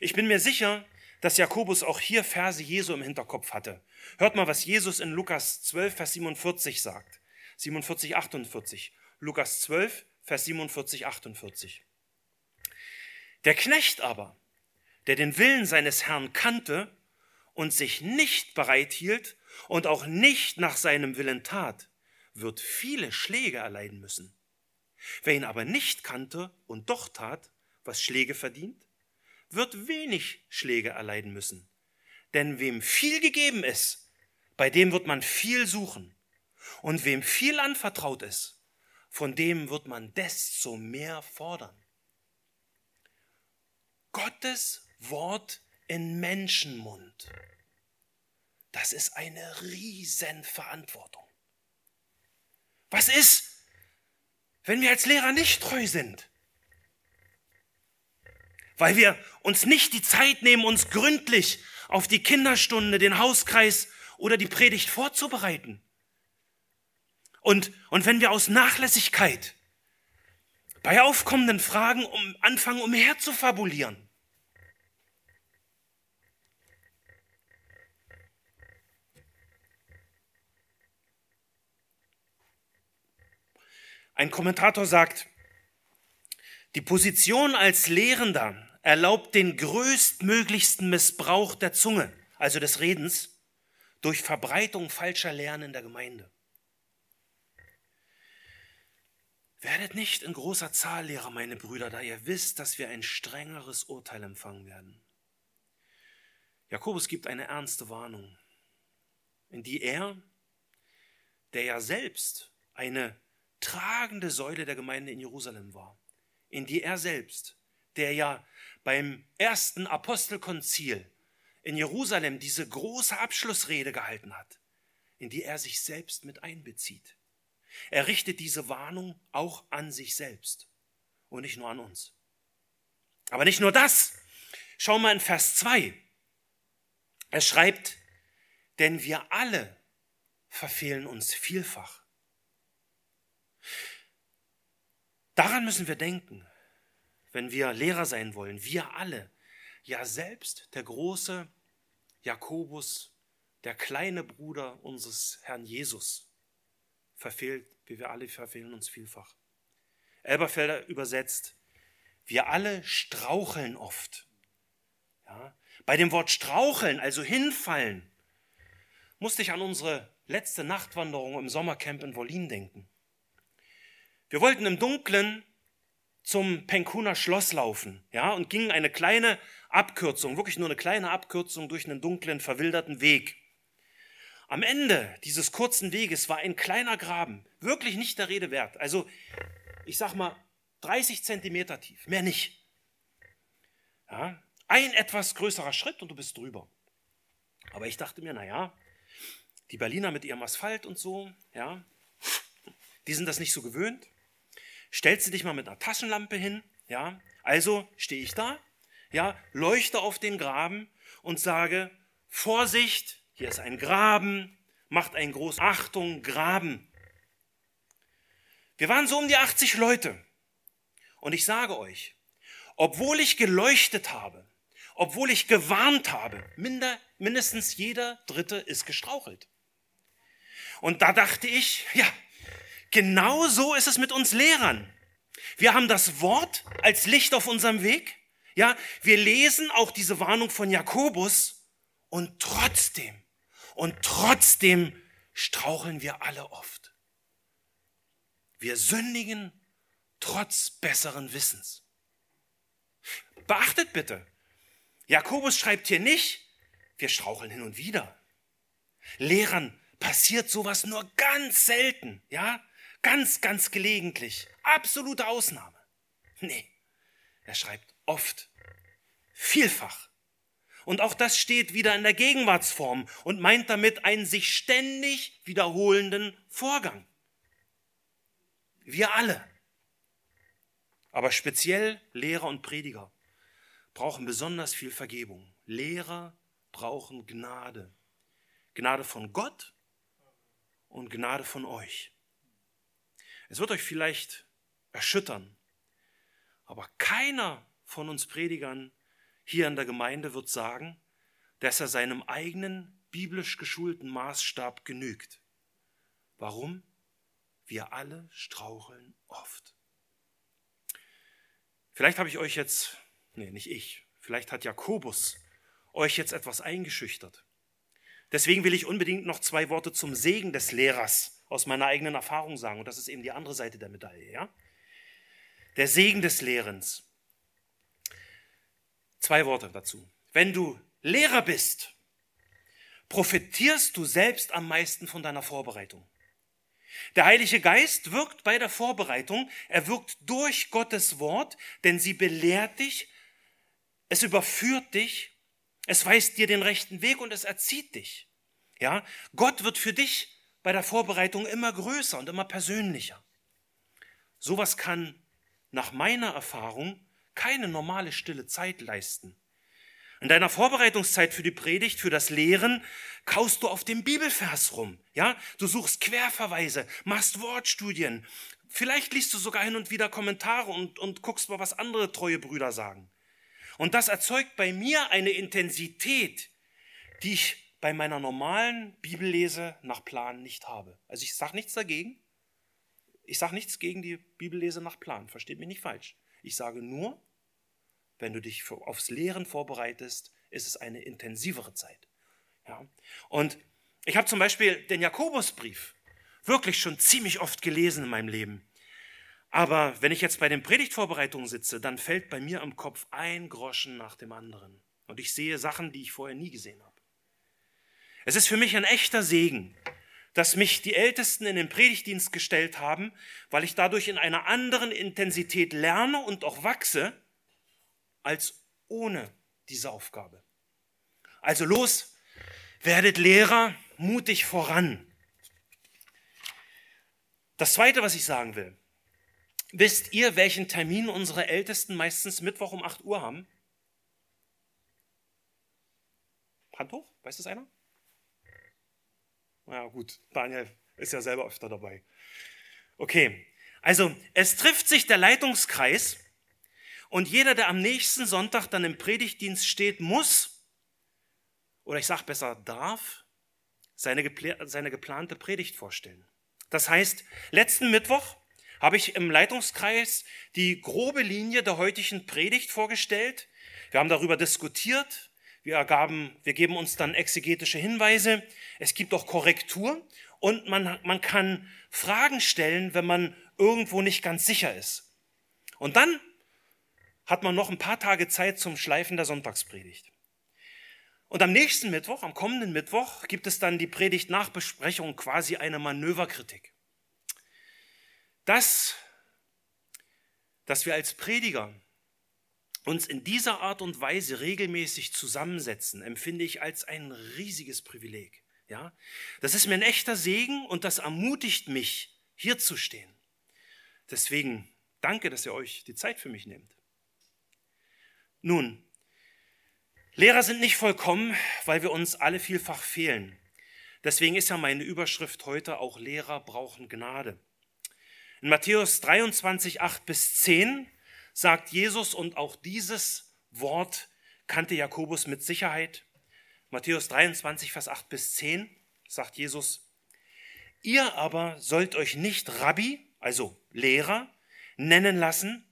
Ich bin mir sicher, dass Jakobus auch hier Verse Jesu im Hinterkopf hatte. Hört mal, was Jesus in Lukas 12, Vers 47 sagt. 47, 48. Lukas 12, Vers 47, 48. Der Knecht aber, der den Willen seines Herrn kannte und sich nicht bereit hielt und auch nicht nach seinem Willen tat, wird viele Schläge erleiden müssen. Wer ihn aber nicht kannte und doch tat, was Schläge verdient, wird wenig Schläge erleiden müssen. Denn wem viel gegeben ist, bei dem wird man viel suchen. Und wem viel anvertraut ist, von dem wird man desto mehr fordern. Gottes Wort in Menschenmund. Das ist eine Riesenverantwortung. Was ist, wenn wir als Lehrer nicht treu sind? Weil wir uns nicht die Zeit nehmen, uns gründlich auf die Kinderstunde, den Hauskreis oder die Predigt vorzubereiten. Und, und wenn wir aus Nachlässigkeit bei aufkommenden Fragen um, anfangen, umher zu fabulieren. Ein Kommentator sagt, die Position als Lehrender erlaubt den größtmöglichsten Missbrauch der Zunge, also des Redens, durch Verbreitung falscher Lernen in der Gemeinde. Werdet nicht in großer Zahl Lehrer, meine Brüder, da ihr wisst, dass wir ein strengeres Urteil empfangen werden. Jakobus gibt eine ernste Warnung, in die er, der ja selbst eine tragende Säule der Gemeinde in Jerusalem war, in die er selbst, der ja beim ersten Apostelkonzil in Jerusalem diese große Abschlussrede gehalten hat, in die er sich selbst mit einbezieht. Er richtet diese Warnung auch an sich selbst und nicht nur an uns. Aber nicht nur das. Schau mal in Vers 2. Er schreibt, denn wir alle verfehlen uns vielfach. Daran müssen wir denken, wenn wir Lehrer sein wollen. Wir alle, ja selbst der große Jakobus, der kleine Bruder unseres Herrn Jesus, verfehlt, wie wir alle verfehlen uns vielfach. Elberfelder übersetzt, wir alle straucheln oft. Ja? Bei dem Wort straucheln, also hinfallen, musste ich an unsere letzte Nachtwanderung im Sommercamp in Wollin denken. Wir wollten im Dunkeln zum Penkuner Schloss laufen, ja, und gingen eine kleine Abkürzung, wirklich nur eine kleine Abkürzung durch einen dunklen, verwilderten Weg. Am Ende dieses kurzen Weges war ein kleiner Graben, wirklich nicht der Rede wert. Also, ich sag mal, 30 Zentimeter tief, mehr nicht. Ja, ein etwas größerer Schritt und du bist drüber. Aber ich dachte mir, naja, die Berliner mit ihrem Asphalt und so, ja, die sind das nicht so gewöhnt stellst du dich mal mit einer Taschenlampe hin, ja, also stehe ich da, ja, leuchte auf den Graben und sage, Vorsicht, hier ist ein Graben, macht ein groß Achtung, Graben. Wir waren so um die 80 Leute. Und ich sage euch, obwohl ich geleuchtet habe, obwohl ich gewarnt habe, minder, mindestens jeder Dritte ist gestrauchelt. Und da dachte ich, ja, Genau so ist es mit uns Lehrern. Wir haben das Wort als Licht auf unserem Weg. Ja, wir lesen auch diese Warnung von Jakobus und trotzdem, und trotzdem straucheln wir alle oft. Wir sündigen trotz besseren Wissens. Beachtet bitte, Jakobus schreibt hier nicht, wir straucheln hin und wieder. Lehrern passiert sowas nur ganz selten, ja? Ganz, ganz gelegentlich. Absolute Ausnahme. Nee, er schreibt oft, vielfach Und auch das steht wieder in der Gegenwartsform und meint damit einen sich ständig wiederholenden Vorgang. Wir alle, aber speziell Lehrer und Prediger, brauchen besonders viel Vergebung. Lehrer brauchen Gnade. Gnade von Gott und Gnade von euch. Es wird euch vielleicht erschüttern, aber keiner von uns Predigern hier in der Gemeinde wird sagen, dass er seinem eigenen biblisch geschulten Maßstab genügt. Warum? Wir alle straucheln oft. Vielleicht habe ich euch jetzt, nee, nicht ich, vielleicht hat Jakobus euch jetzt etwas eingeschüchtert. Deswegen will ich unbedingt noch zwei Worte zum Segen des Lehrers aus meiner eigenen Erfahrung sagen. Und das ist eben die andere Seite der Medaille. Ja? Der Segen des Lehrens. Zwei Worte dazu. Wenn du Lehrer bist, profitierst du selbst am meisten von deiner Vorbereitung. Der Heilige Geist wirkt bei der Vorbereitung, er wirkt durch Gottes Wort, denn sie belehrt dich, es überführt dich, es weist dir den rechten Weg und es erzieht dich. Ja, Gott wird für dich bei der Vorbereitung immer größer und immer persönlicher. Sowas kann nach meiner Erfahrung keine normale stille Zeit leisten. In deiner Vorbereitungszeit für die Predigt, für das Lehren, kaust du auf dem Bibelvers rum. Ja, du suchst Querverweise, machst Wortstudien. Vielleicht liest du sogar hin und wieder Kommentare und, und guckst mal, was andere treue Brüder sagen. Und das erzeugt bei mir eine Intensität, die ich bei meiner normalen Bibellese nach Plan nicht habe. Also ich sage nichts dagegen. Ich sage nichts gegen die Bibellese nach Plan. Versteht mich nicht falsch. Ich sage nur, wenn du dich aufs Lehren vorbereitest, ist es eine intensivere Zeit. Ja? Und ich habe zum Beispiel den Jakobusbrief wirklich schon ziemlich oft gelesen in meinem Leben. Aber wenn ich jetzt bei den Predigtvorbereitungen sitze, dann fällt bei mir im Kopf ein Groschen nach dem anderen. Und ich sehe Sachen, die ich vorher nie gesehen habe. Es ist für mich ein echter Segen, dass mich die Ältesten in den Predigtdienst gestellt haben, weil ich dadurch in einer anderen Intensität lerne und auch wachse, als ohne diese Aufgabe. Also los, werdet Lehrer, mutig voran. Das Zweite, was ich sagen will, wisst ihr, welchen Termin unsere Ältesten meistens Mittwoch um 8 Uhr haben? Hand hoch, weiß das einer? Ja, gut, Daniel ist ja selber öfter dabei. Okay, also es trifft sich der Leitungskreis und jeder, der am nächsten Sonntag dann im Predigtdienst steht, muss, oder ich sage besser darf, seine, seine geplante Predigt vorstellen. Das heißt, letzten Mittwoch habe ich im Leitungskreis die grobe Linie der heutigen Predigt vorgestellt. Wir haben darüber diskutiert. Wir, ergaben, wir geben uns dann exegetische Hinweise. Es gibt auch Korrektur und man, man kann Fragen stellen, wenn man irgendwo nicht ganz sicher ist. Und dann hat man noch ein paar Tage Zeit zum Schleifen der Sonntagspredigt. Und am nächsten Mittwoch, am kommenden Mittwoch, gibt es dann die Predigt-Nachbesprechung, quasi eine Manöverkritik. Das, dass wir als Prediger uns in dieser Art und Weise regelmäßig zusammensetzen, empfinde ich als ein riesiges Privileg. Ja, das ist mir ein echter Segen und das ermutigt mich, hier zu stehen. Deswegen danke, dass ihr euch die Zeit für mich nehmt. Nun, Lehrer sind nicht vollkommen, weil wir uns alle vielfach fehlen. Deswegen ist ja meine Überschrift heute auch Lehrer brauchen Gnade. In Matthäus 23, 8 bis 10 sagt Jesus, und auch dieses Wort kannte Jakobus mit Sicherheit, Matthäus 23, Vers 8 bis 10 sagt Jesus, ihr aber sollt euch nicht Rabbi, also Lehrer, nennen lassen,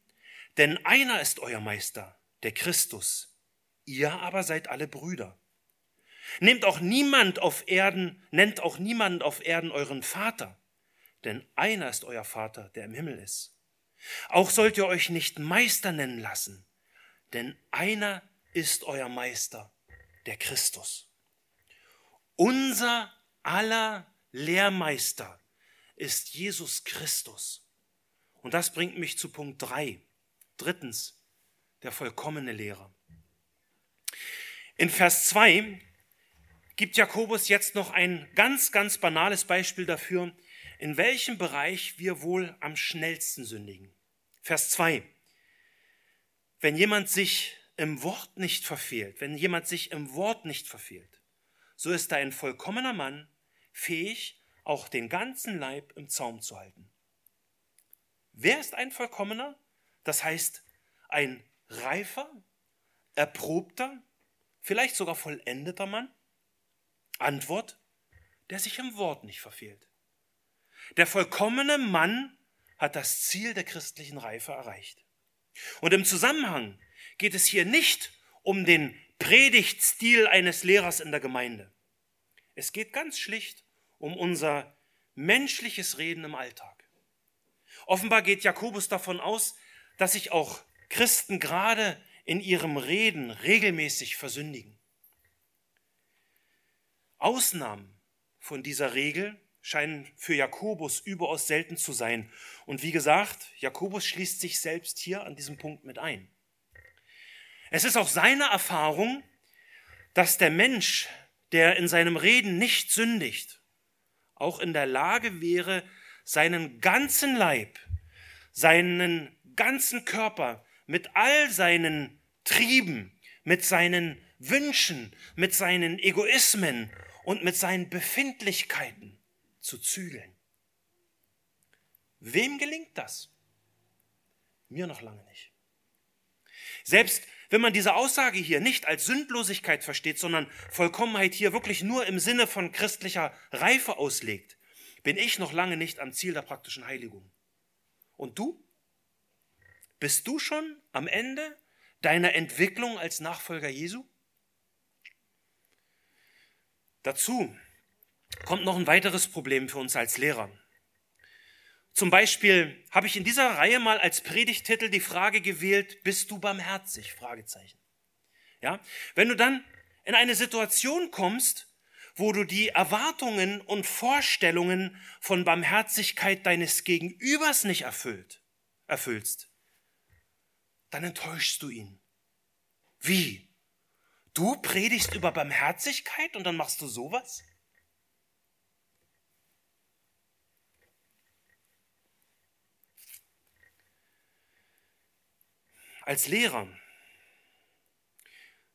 denn einer ist euer Meister, der Christus. Ihr aber seid alle Brüder. Nehmt auch niemand auf Erden, nennt auch niemand auf Erden euren Vater, denn einer ist euer Vater, der im Himmel ist. Auch sollt ihr euch nicht Meister nennen lassen, denn einer ist euer Meister, der Christus. Unser aller Lehrmeister ist Jesus Christus. Und das bringt mich zu Punkt drei. Drittens, der vollkommene Lehrer. In Vers 2 gibt Jakobus jetzt noch ein ganz, ganz banales Beispiel dafür, in welchem Bereich wir wohl am schnellsten sündigen. Vers 2. Wenn jemand sich im Wort nicht verfehlt, wenn jemand sich im Wort nicht verfehlt, so ist er ein vollkommener Mann, fähig, auch den ganzen Leib im Zaum zu halten. Wer ist ein Vollkommener? Das heißt, ein reifer, erprobter, vielleicht sogar vollendeter Mann? Antwort, der sich im Wort nicht verfehlt. Der vollkommene Mann hat das Ziel der christlichen Reife erreicht. Und im Zusammenhang geht es hier nicht um den Predigtstil eines Lehrers in der Gemeinde. Es geht ganz schlicht um unser menschliches Reden im Alltag. Offenbar geht Jakobus davon aus, dass sich auch Christen gerade in ihrem Reden regelmäßig versündigen. Ausnahmen von dieser Regel scheinen für Jakobus überaus selten zu sein. Und wie gesagt, Jakobus schließt sich selbst hier an diesem Punkt mit ein. Es ist auch seine Erfahrung, dass der Mensch, der in seinem Reden nicht sündigt, auch in der Lage wäre, seinen ganzen Leib, seinen ganzen Körper mit all seinen Trieben, mit seinen Wünschen, mit seinen Egoismen und mit seinen Befindlichkeiten zu zügeln. Wem gelingt das? Mir noch lange nicht. Selbst wenn man diese Aussage hier nicht als Sündlosigkeit versteht, sondern Vollkommenheit hier wirklich nur im Sinne von christlicher Reife auslegt, bin ich noch lange nicht am Ziel der praktischen Heiligung. Und du? Bist du schon am Ende deiner Entwicklung als Nachfolger Jesu? Dazu kommt noch ein weiteres Problem für uns als Lehrer. Zum Beispiel habe ich in dieser Reihe mal als Predigtitel die Frage gewählt, bist du barmherzig? Fragezeichen. Ja? Wenn du dann in eine Situation kommst, wo du die Erwartungen und Vorstellungen von Barmherzigkeit deines Gegenübers nicht erfüllt, erfüllst, dann enttäuschst du ihn. Wie? Du predigst über Barmherzigkeit und dann machst du sowas? Als Lehrer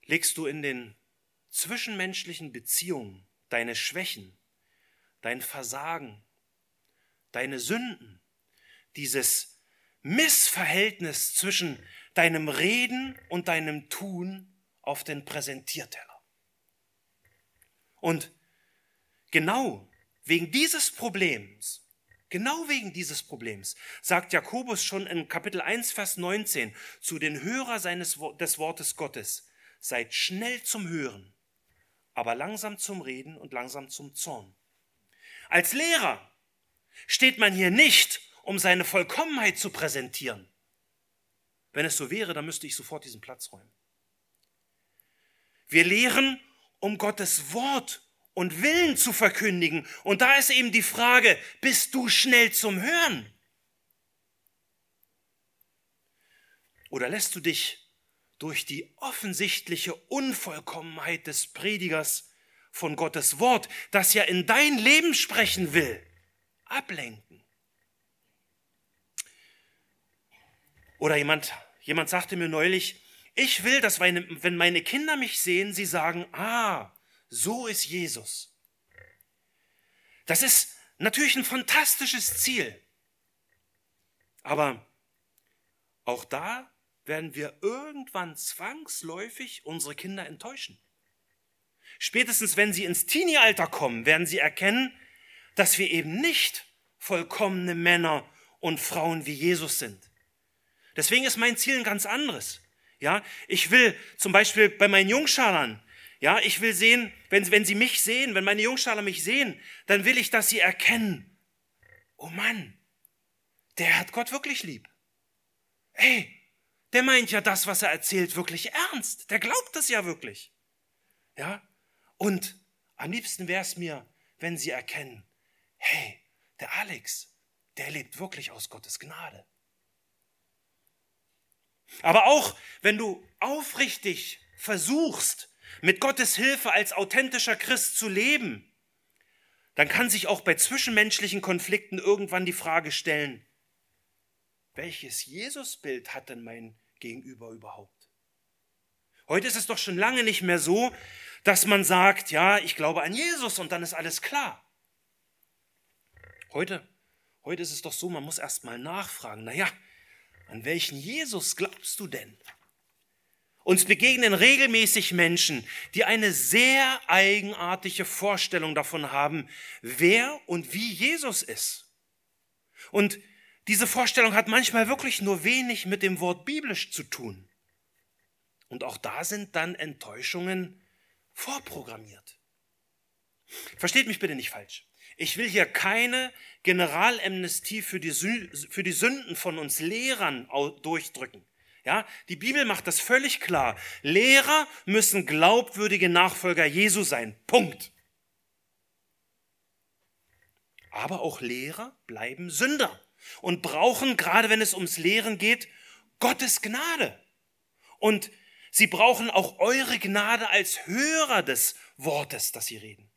legst du in den zwischenmenschlichen Beziehungen deine Schwächen, dein Versagen, deine Sünden, dieses Missverhältnis zwischen deinem Reden und deinem Tun auf den Präsentierteller. Und genau wegen dieses Problems, genau wegen dieses Problems, sagt Jakobus schon in Kapitel 1, Vers 19 zu den Hörer seines, des Wortes Gottes, seid schnell zum Hören, aber langsam zum Reden und langsam zum Zorn. Als Lehrer steht man hier nicht, um seine Vollkommenheit zu präsentieren. Wenn es so wäre, dann müsste ich sofort diesen Platz räumen. Wir lehren, um Gottes Wort und Willen zu verkündigen. Und da ist eben die Frage, bist du schnell zum Hören? Oder lässt du dich durch die offensichtliche Unvollkommenheit des Predigers von Gottes Wort, das ja in dein Leben sprechen will, ablenken? Oder jemand, jemand sagte mir neulich, ich will, dass meine, wenn meine Kinder mich sehen, sie sagen, ah, so ist Jesus. Das ist natürlich ein fantastisches Ziel. Aber auch da werden wir irgendwann zwangsläufig unsere Kinder enttäuschen. Spätestens wenn sie ins Teenie-Alter kommen, werden sie erkennen, dass wir eben nicht vollkommene Männer und Frauen wie Jesus sind. Deswegen ist mein Ziel ein ganz anderes. Ja, ich will zum Beispiel bei meinen Jungschalern, ja, ich will sehen, wenn, wenn sie mich sehen, wenn meine Jungschaler mich sehen, dann will ich, dass sie erkennen, oh Mann, der hat Gott wirklich lieb. Ey, der meint ja das, was er erzählt, wirklich ernst. Der glaubt es ja wirklich. Ja, und am liebsten wäre es mir, wenn sie erkennen, hey, der Alex, der lebt wirklich aus Gottes Gnade. Aber auch wenn du aufrichtig versuchst, mit Gottes Hilfe als authentischer Christ zu leben, dann kann sich auch bei zwischenmenschlichen Konflikten irgendwann die Frage stellen, welches Jesusbild hat denn mein Gegenüber überhaupt? Heute ist es doch schon lange nicht mehr so, dass man sagt, ja, ich glaube an Jesus und dann ist alles klar. Heute, heute ist es doch so, man muss erst mal nachfragen, naja, an welchen Jesus glaubst du denn? Uns begegnen regelmäßig Menschen, die eine sehr eigenartige Vorstellung davon haben, wer und wie Jesus ist. Und diese Vorstellung hat manchmal wirklich nur wenig mit dem Wort biblisch zu tun. Und auch da sind dann Enttäuschungen vorprogrammiert. Versteht mich bitte nicht falsch. Ich will hier keine Generalamnestie für die, Sünden von uns Lehrern durchdrücken. Ja, die Bibel macht das völlig klar. Lehrer müssen glaubwürdige Nachfolger Jesu sein. Punkt. Aber auch Lehrer bleiben Sünder und brauchen, gerade wenn es ums Lehren geht, Gottes Gnade. Und sie brauchen auch eure Gnade als Hörer des Wortes, das sie reden.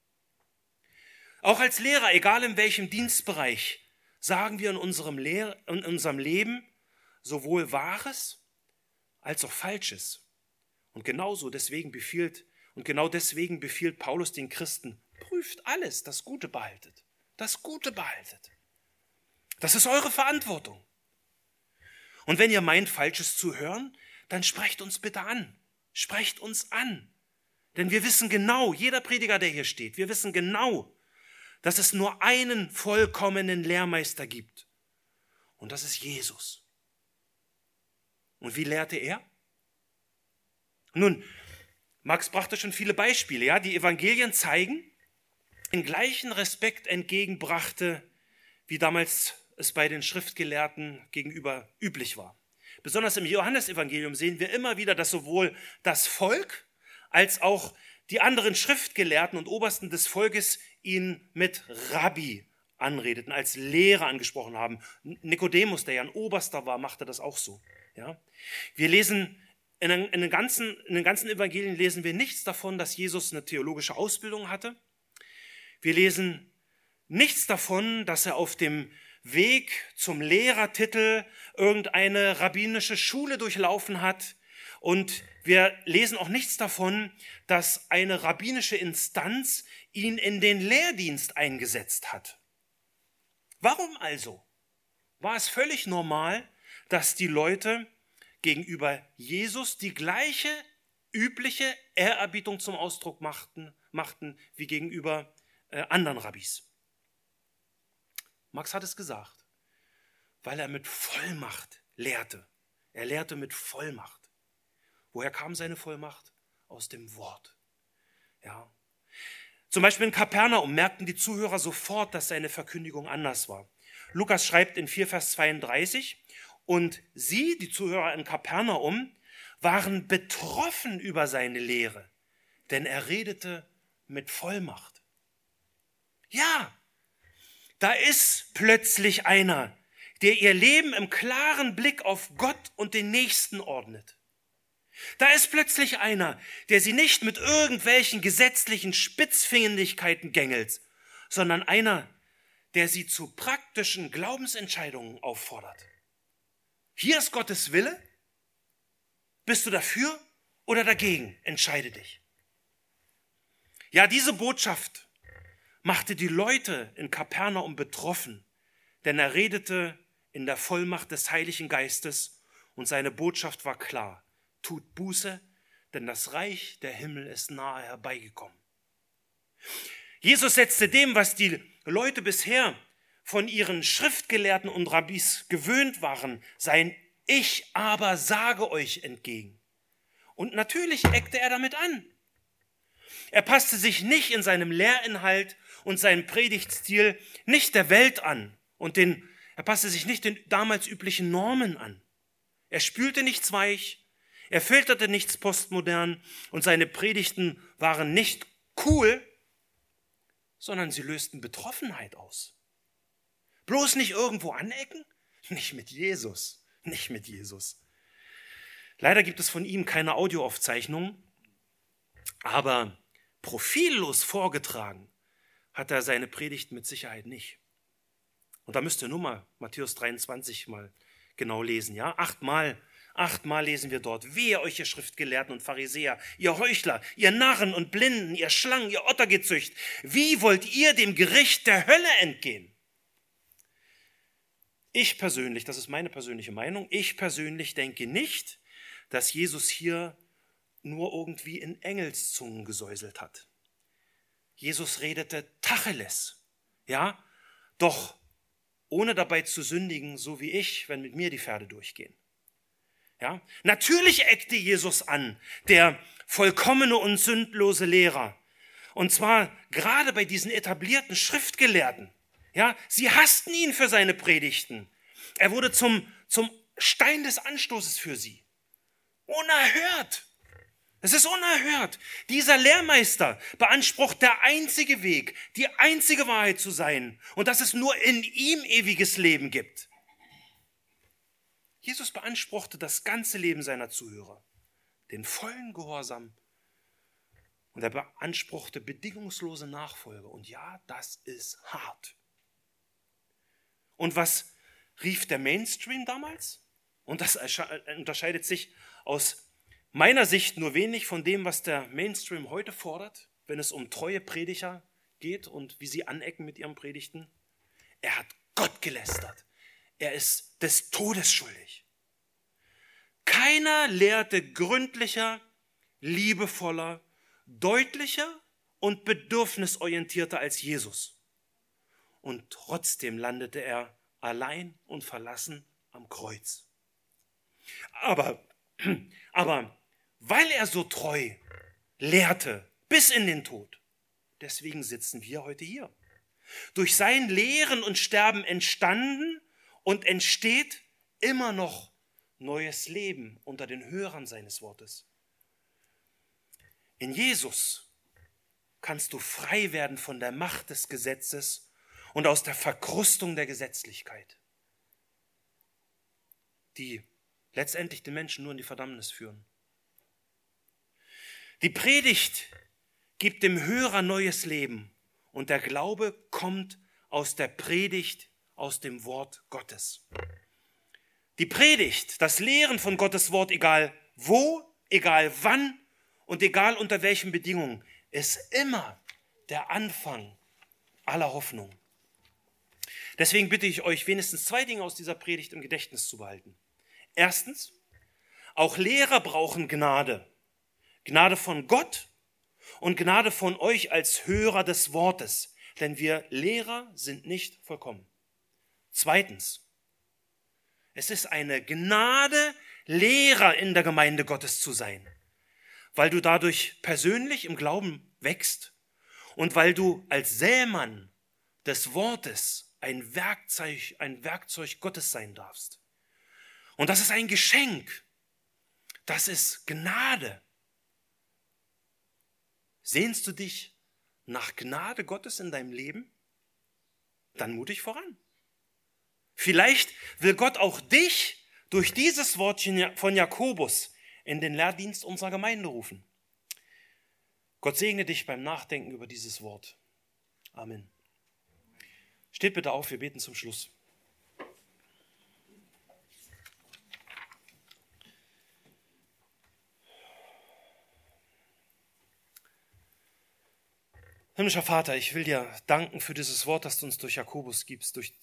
Auch als Lehrer, egal in welchem Dienstbereich, sagen wir in unserem, Lehr in unserem Leben sowohl Wahres als auch Falsches. Und genauso deswegen befiehlt, und genau deswegen befiehlt Paulus den Christen, prüft alles, das Gute behaltet. Das Gute behaltet. Das ist eure Verantwortung. Und wenn ihr meint, Falsches zu hören, dann sprecht uns bitte an. Sprecht uns an. Denn wir wissen genau, jeder Prediger, der hier steht, wir wissen genau, dass es nur einen vollkommenen Lehrmeister gibt. Und das ist Jesus. Und wie lehrte er? Nun, Max brachte schon viele Beispiele. Ja, die Evangelien zeigen, den gleichen Respekt entgegenbrachte, wie damals es bei den Schriftgelehrten gegenüber üblich war. Besonders im Johannesevangelium sehen wir immer wieder, dass sowohl das Volk als auch die anderen Schriftgelehrten und Obersten des Volkes ihn mit Rabbi anredeten, als Lehrer angesprochen haben. Nikodemus, der ja ein Oberster war, machte das auch so. Ja? Wir lesen in den, ganzen, in den ganzen Evangelien lesen wir nichts davon, dass Jesus eine theologische Ausbildung hatte. Wir lesen nichts davon, dass er auf dem Weg zum Lehrertitel irgendeine rabbinische Schule durchlaufen hat. Und wir lesen auch nichts davon, dass eine rabbinische Instanz ihn in den Lehrdienst eingesetzt hat. Warum also war es völlig normal, dass die Leute gegenüber Jesus die gleiche übliche Ehrerbietung zum Ausdruck machten, machten wie gegenüber äh, anderen Rabbis. Max hat es gesagt, weil er mit Vollmacht lehrte. Er lehrte mit Vollmacht. Woher kam seine Vollmacht? Aus dem Wort. Ja. Zum Beispiel in Kapernaum merkten die Zuhörer sofort, dass seine Verkündigung anders war. Lukas schreibt in 4 Vers 32, und sie, die Zuhörer in Kapernaum, waren betroffen über seine Lehre, denn er redete mit Vollmacht. Ja, da ist plötzlich einer, der ihr Leben im klaren Blick auf Gott und den Nächsten ordnet. Da ist plötzlich einer, der sie nicht mit irgendwelchen gesetzlichen Spitzfindigkeiten gängelt, sondern einer, der sie zu praktischen Glaubensentscheidungen auffordert. Hier ist Gottes Wille. Bist du dafür oder dagegen? Entscheide dich. Ja, diese Botschaft machte die Leute in Kapernaum betroffen, denn er redete in der Vollmacht des Heiligen Geistes und seine Botschaft war klar. Tut Buße, denn das Reich der Himmel ist nahe herbeigekommen. Jesus setzte dem, was die Leute bisher von ihren Schriftgelehrten und Rabbis gewöhnt waren, sein Ich aber sage euch entgegen. Und natürlich eckte er damit an. Er passte sich nicht in seinem Lehrinhalt und seinem Predigtstil nicht der Welt an und den, er passte sich nicht den damals üblichen Normen an. Er spülte nichts weich, er filterte nichts postmodern und seine Predigten waren nicht cool, sondern sie lösten Betroffenheit aus. Bloß nicht irgendwo anecken? Nicht mit Jesus. Nicht mit Jesus. Leider gibt es von ihm keine Audioaufzeichnungen, Aber profillos vorgetragen hat er seine Predigt mit Sicherheit nicht. Und da müsst ihr nur mal Matthäus 23 mal genau lesen, ja? Achtmal, achtmal lesen wir dort. Wehe euch, ihr Schriftgelehrten und Pharisäer, ihr Heuchler, ihr Narren und Blinden, ihr Schlangen, ihr Ottergezücht. Wie wollt ihr dem Gericht der Hölle entgehen? Ich persönlich, das ist meine persönliche Meinung, ich persönlich denke nicht, dass Jesus hier nur irgendwie in Engelszungen gesäuselt hat. Jesus redete Tacheles, ja, doch ohne dabei zu sündigen, so wie ich, wenn mit mir die Pferde durchgehen. Ja, natürlich eckte Jesus an, der vollkommene und sündlose Lehrer. Und zwar gerade bei diesen etablierten Schriftgelehrten. Ja, sie hassten ihn für seine Predigten. Er wurde zum, zum Stein des Anstoßes für sie. Unerhört. Es ist unerhört. Dieser Lehrmeister beansprucht der einzige Weg, die einzige Wahrheit zu sein und dass es nur in ihm ewiges Leben gibt. Jesus beanspruchte das ganze Leben seiner Zuhörer, den vollen Gehorsam und er beanspruchte bedingungslose Nachfolge. Und ja, das ist hart. Und was rief der Mainstream damals? Und das unterscheidet sich aus meiner Sicht nur wenig von dem, was der Mainstream heute fordert, wenn es um treue Prediger geht und wie sie anecken mit ihren Predigten. Er hat Gott gelästert. Er ist des Todes schuldig. Keiner lehrte gründlicher, liebevoller, deutlicher und bedürfnisorientierter als Jesus. Und trotzdem landete er allein und verlassen am Kreuz. Aber, [clears throat] aber weil er so treu lehrte bis in den Tod. Deswegen sitzen wir heute hier. Durch sein Lehren und Sterben entstanden und entsteht immer noch neues Leben unter den Hörern seines Wortes. In Jesus kannst du frei werden von der Macht des Gesetzes und aus der Verkrustung der Gesetzlichkeit, die letztendlich den Menschen nur in die Verdammnis führen. Die Predigt gibt dem Hörer neues Leben und der Glaube kommt aus der Predigt, aus dem Wort Gottes. Die Predigt, das Lehren von Gottes Wort, egal wo, egal wann und egal unter welchen Bedingungen, ist immer der Anfang aller Hoffnung. Deswegen bitte ich euch, wenigstens zwei Dinge aus dieser Predigt im Gedächtnis zu behalten. Erstens, auch Lehrer brauchen Gnade. Gnade von Gott und Gnade von euch als Hörer des Wortes, denn wir Lehrer sind nicht vollkommen. Zweitens, es ist eine Gnade, Lehrer in der Gemeinde Gottes zu sein, weil du dadurch persönlich im Glauben wächst und weil du als Sämann des Wortes ein Werkzeug, ein Werkzeug Gottes sein darfst. Und das ist ein Geschenk. Das ist Gnade. Sehnst du dich nach Gnade Gottes in deinem Leben? Dann mutig voran. Vielleicht will Gott auch dich durch dieses Wortchen von Jakobus in den Lehrdienst unserer Gemeinde rufen. Gott segne dich beim Nachdenken über dieses Wort. Amen. Steht bitte auf, wir beten zum Schluss. Himmlischer Vater, ich will dir danken für dieses Wort, das du uns durch Jakobus gibst. Durch,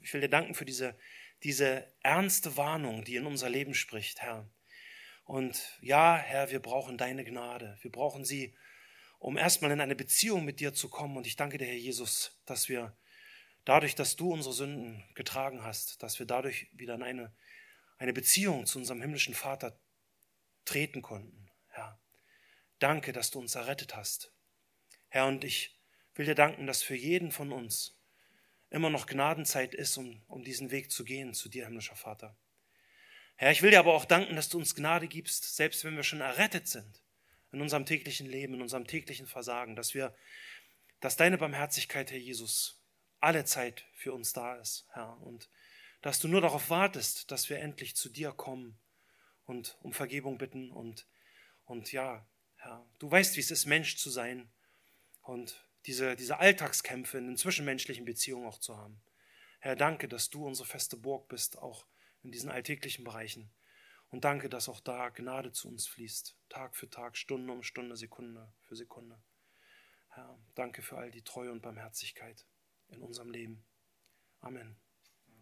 ich will dir danken für diese, diese ernste Warnung, die in unser Leben spricht, Herr. Und ja, Herr, wir brauchen deine Gnade. Wir brauchen sie, um erstmal in eine Beziehung mit dir zu kommen. Und ich danke dir, Herr Jesus, dass wir dadurch, dass du unsere Sünden getragen hast, dass wir dadurch wieder in eine, eine Beziehung zu unserem himmlischen Vater treten konnten. Herr, danke, dass du uns errettet hast. Herr, und ich will dir danken, dass für jeden von uns immer noch Gnadenzeit ist, um, um diesen Weg zu gehen zu dir, himmlischer Vater. Herr, ich will dir aber auch danken, dass du uns Gnade gibst, selbst wenn wir schon errettet sind in unserem täglichen Leben, in unserem täglichen Versagen, dass wir, dass deine Barmherzigkeit, Herr Jesus, alle Zeit für uns da ist, Herr, und dass du nur darauf wartest, dass wir endlich zu dir kommen und um Vergebung bitten und, und ja, Herr, du weißt, wie es ist, Mensch zu sein und diese, diese Alltagskämpfe in den zwischenmenschlichen Beziehungen auch zu haben. Herr, danke, dass du unsere feste Burg bist, auch in diesen alltäglichen Bereichen. Und danke, dass auch da Gnade zu uns fließt, Tag für Tag, Stunde um Stunde, Sekunde für Sekunde. Herr, danke für all die Treue und Barmherzigkeit in unserem Leben. Amen.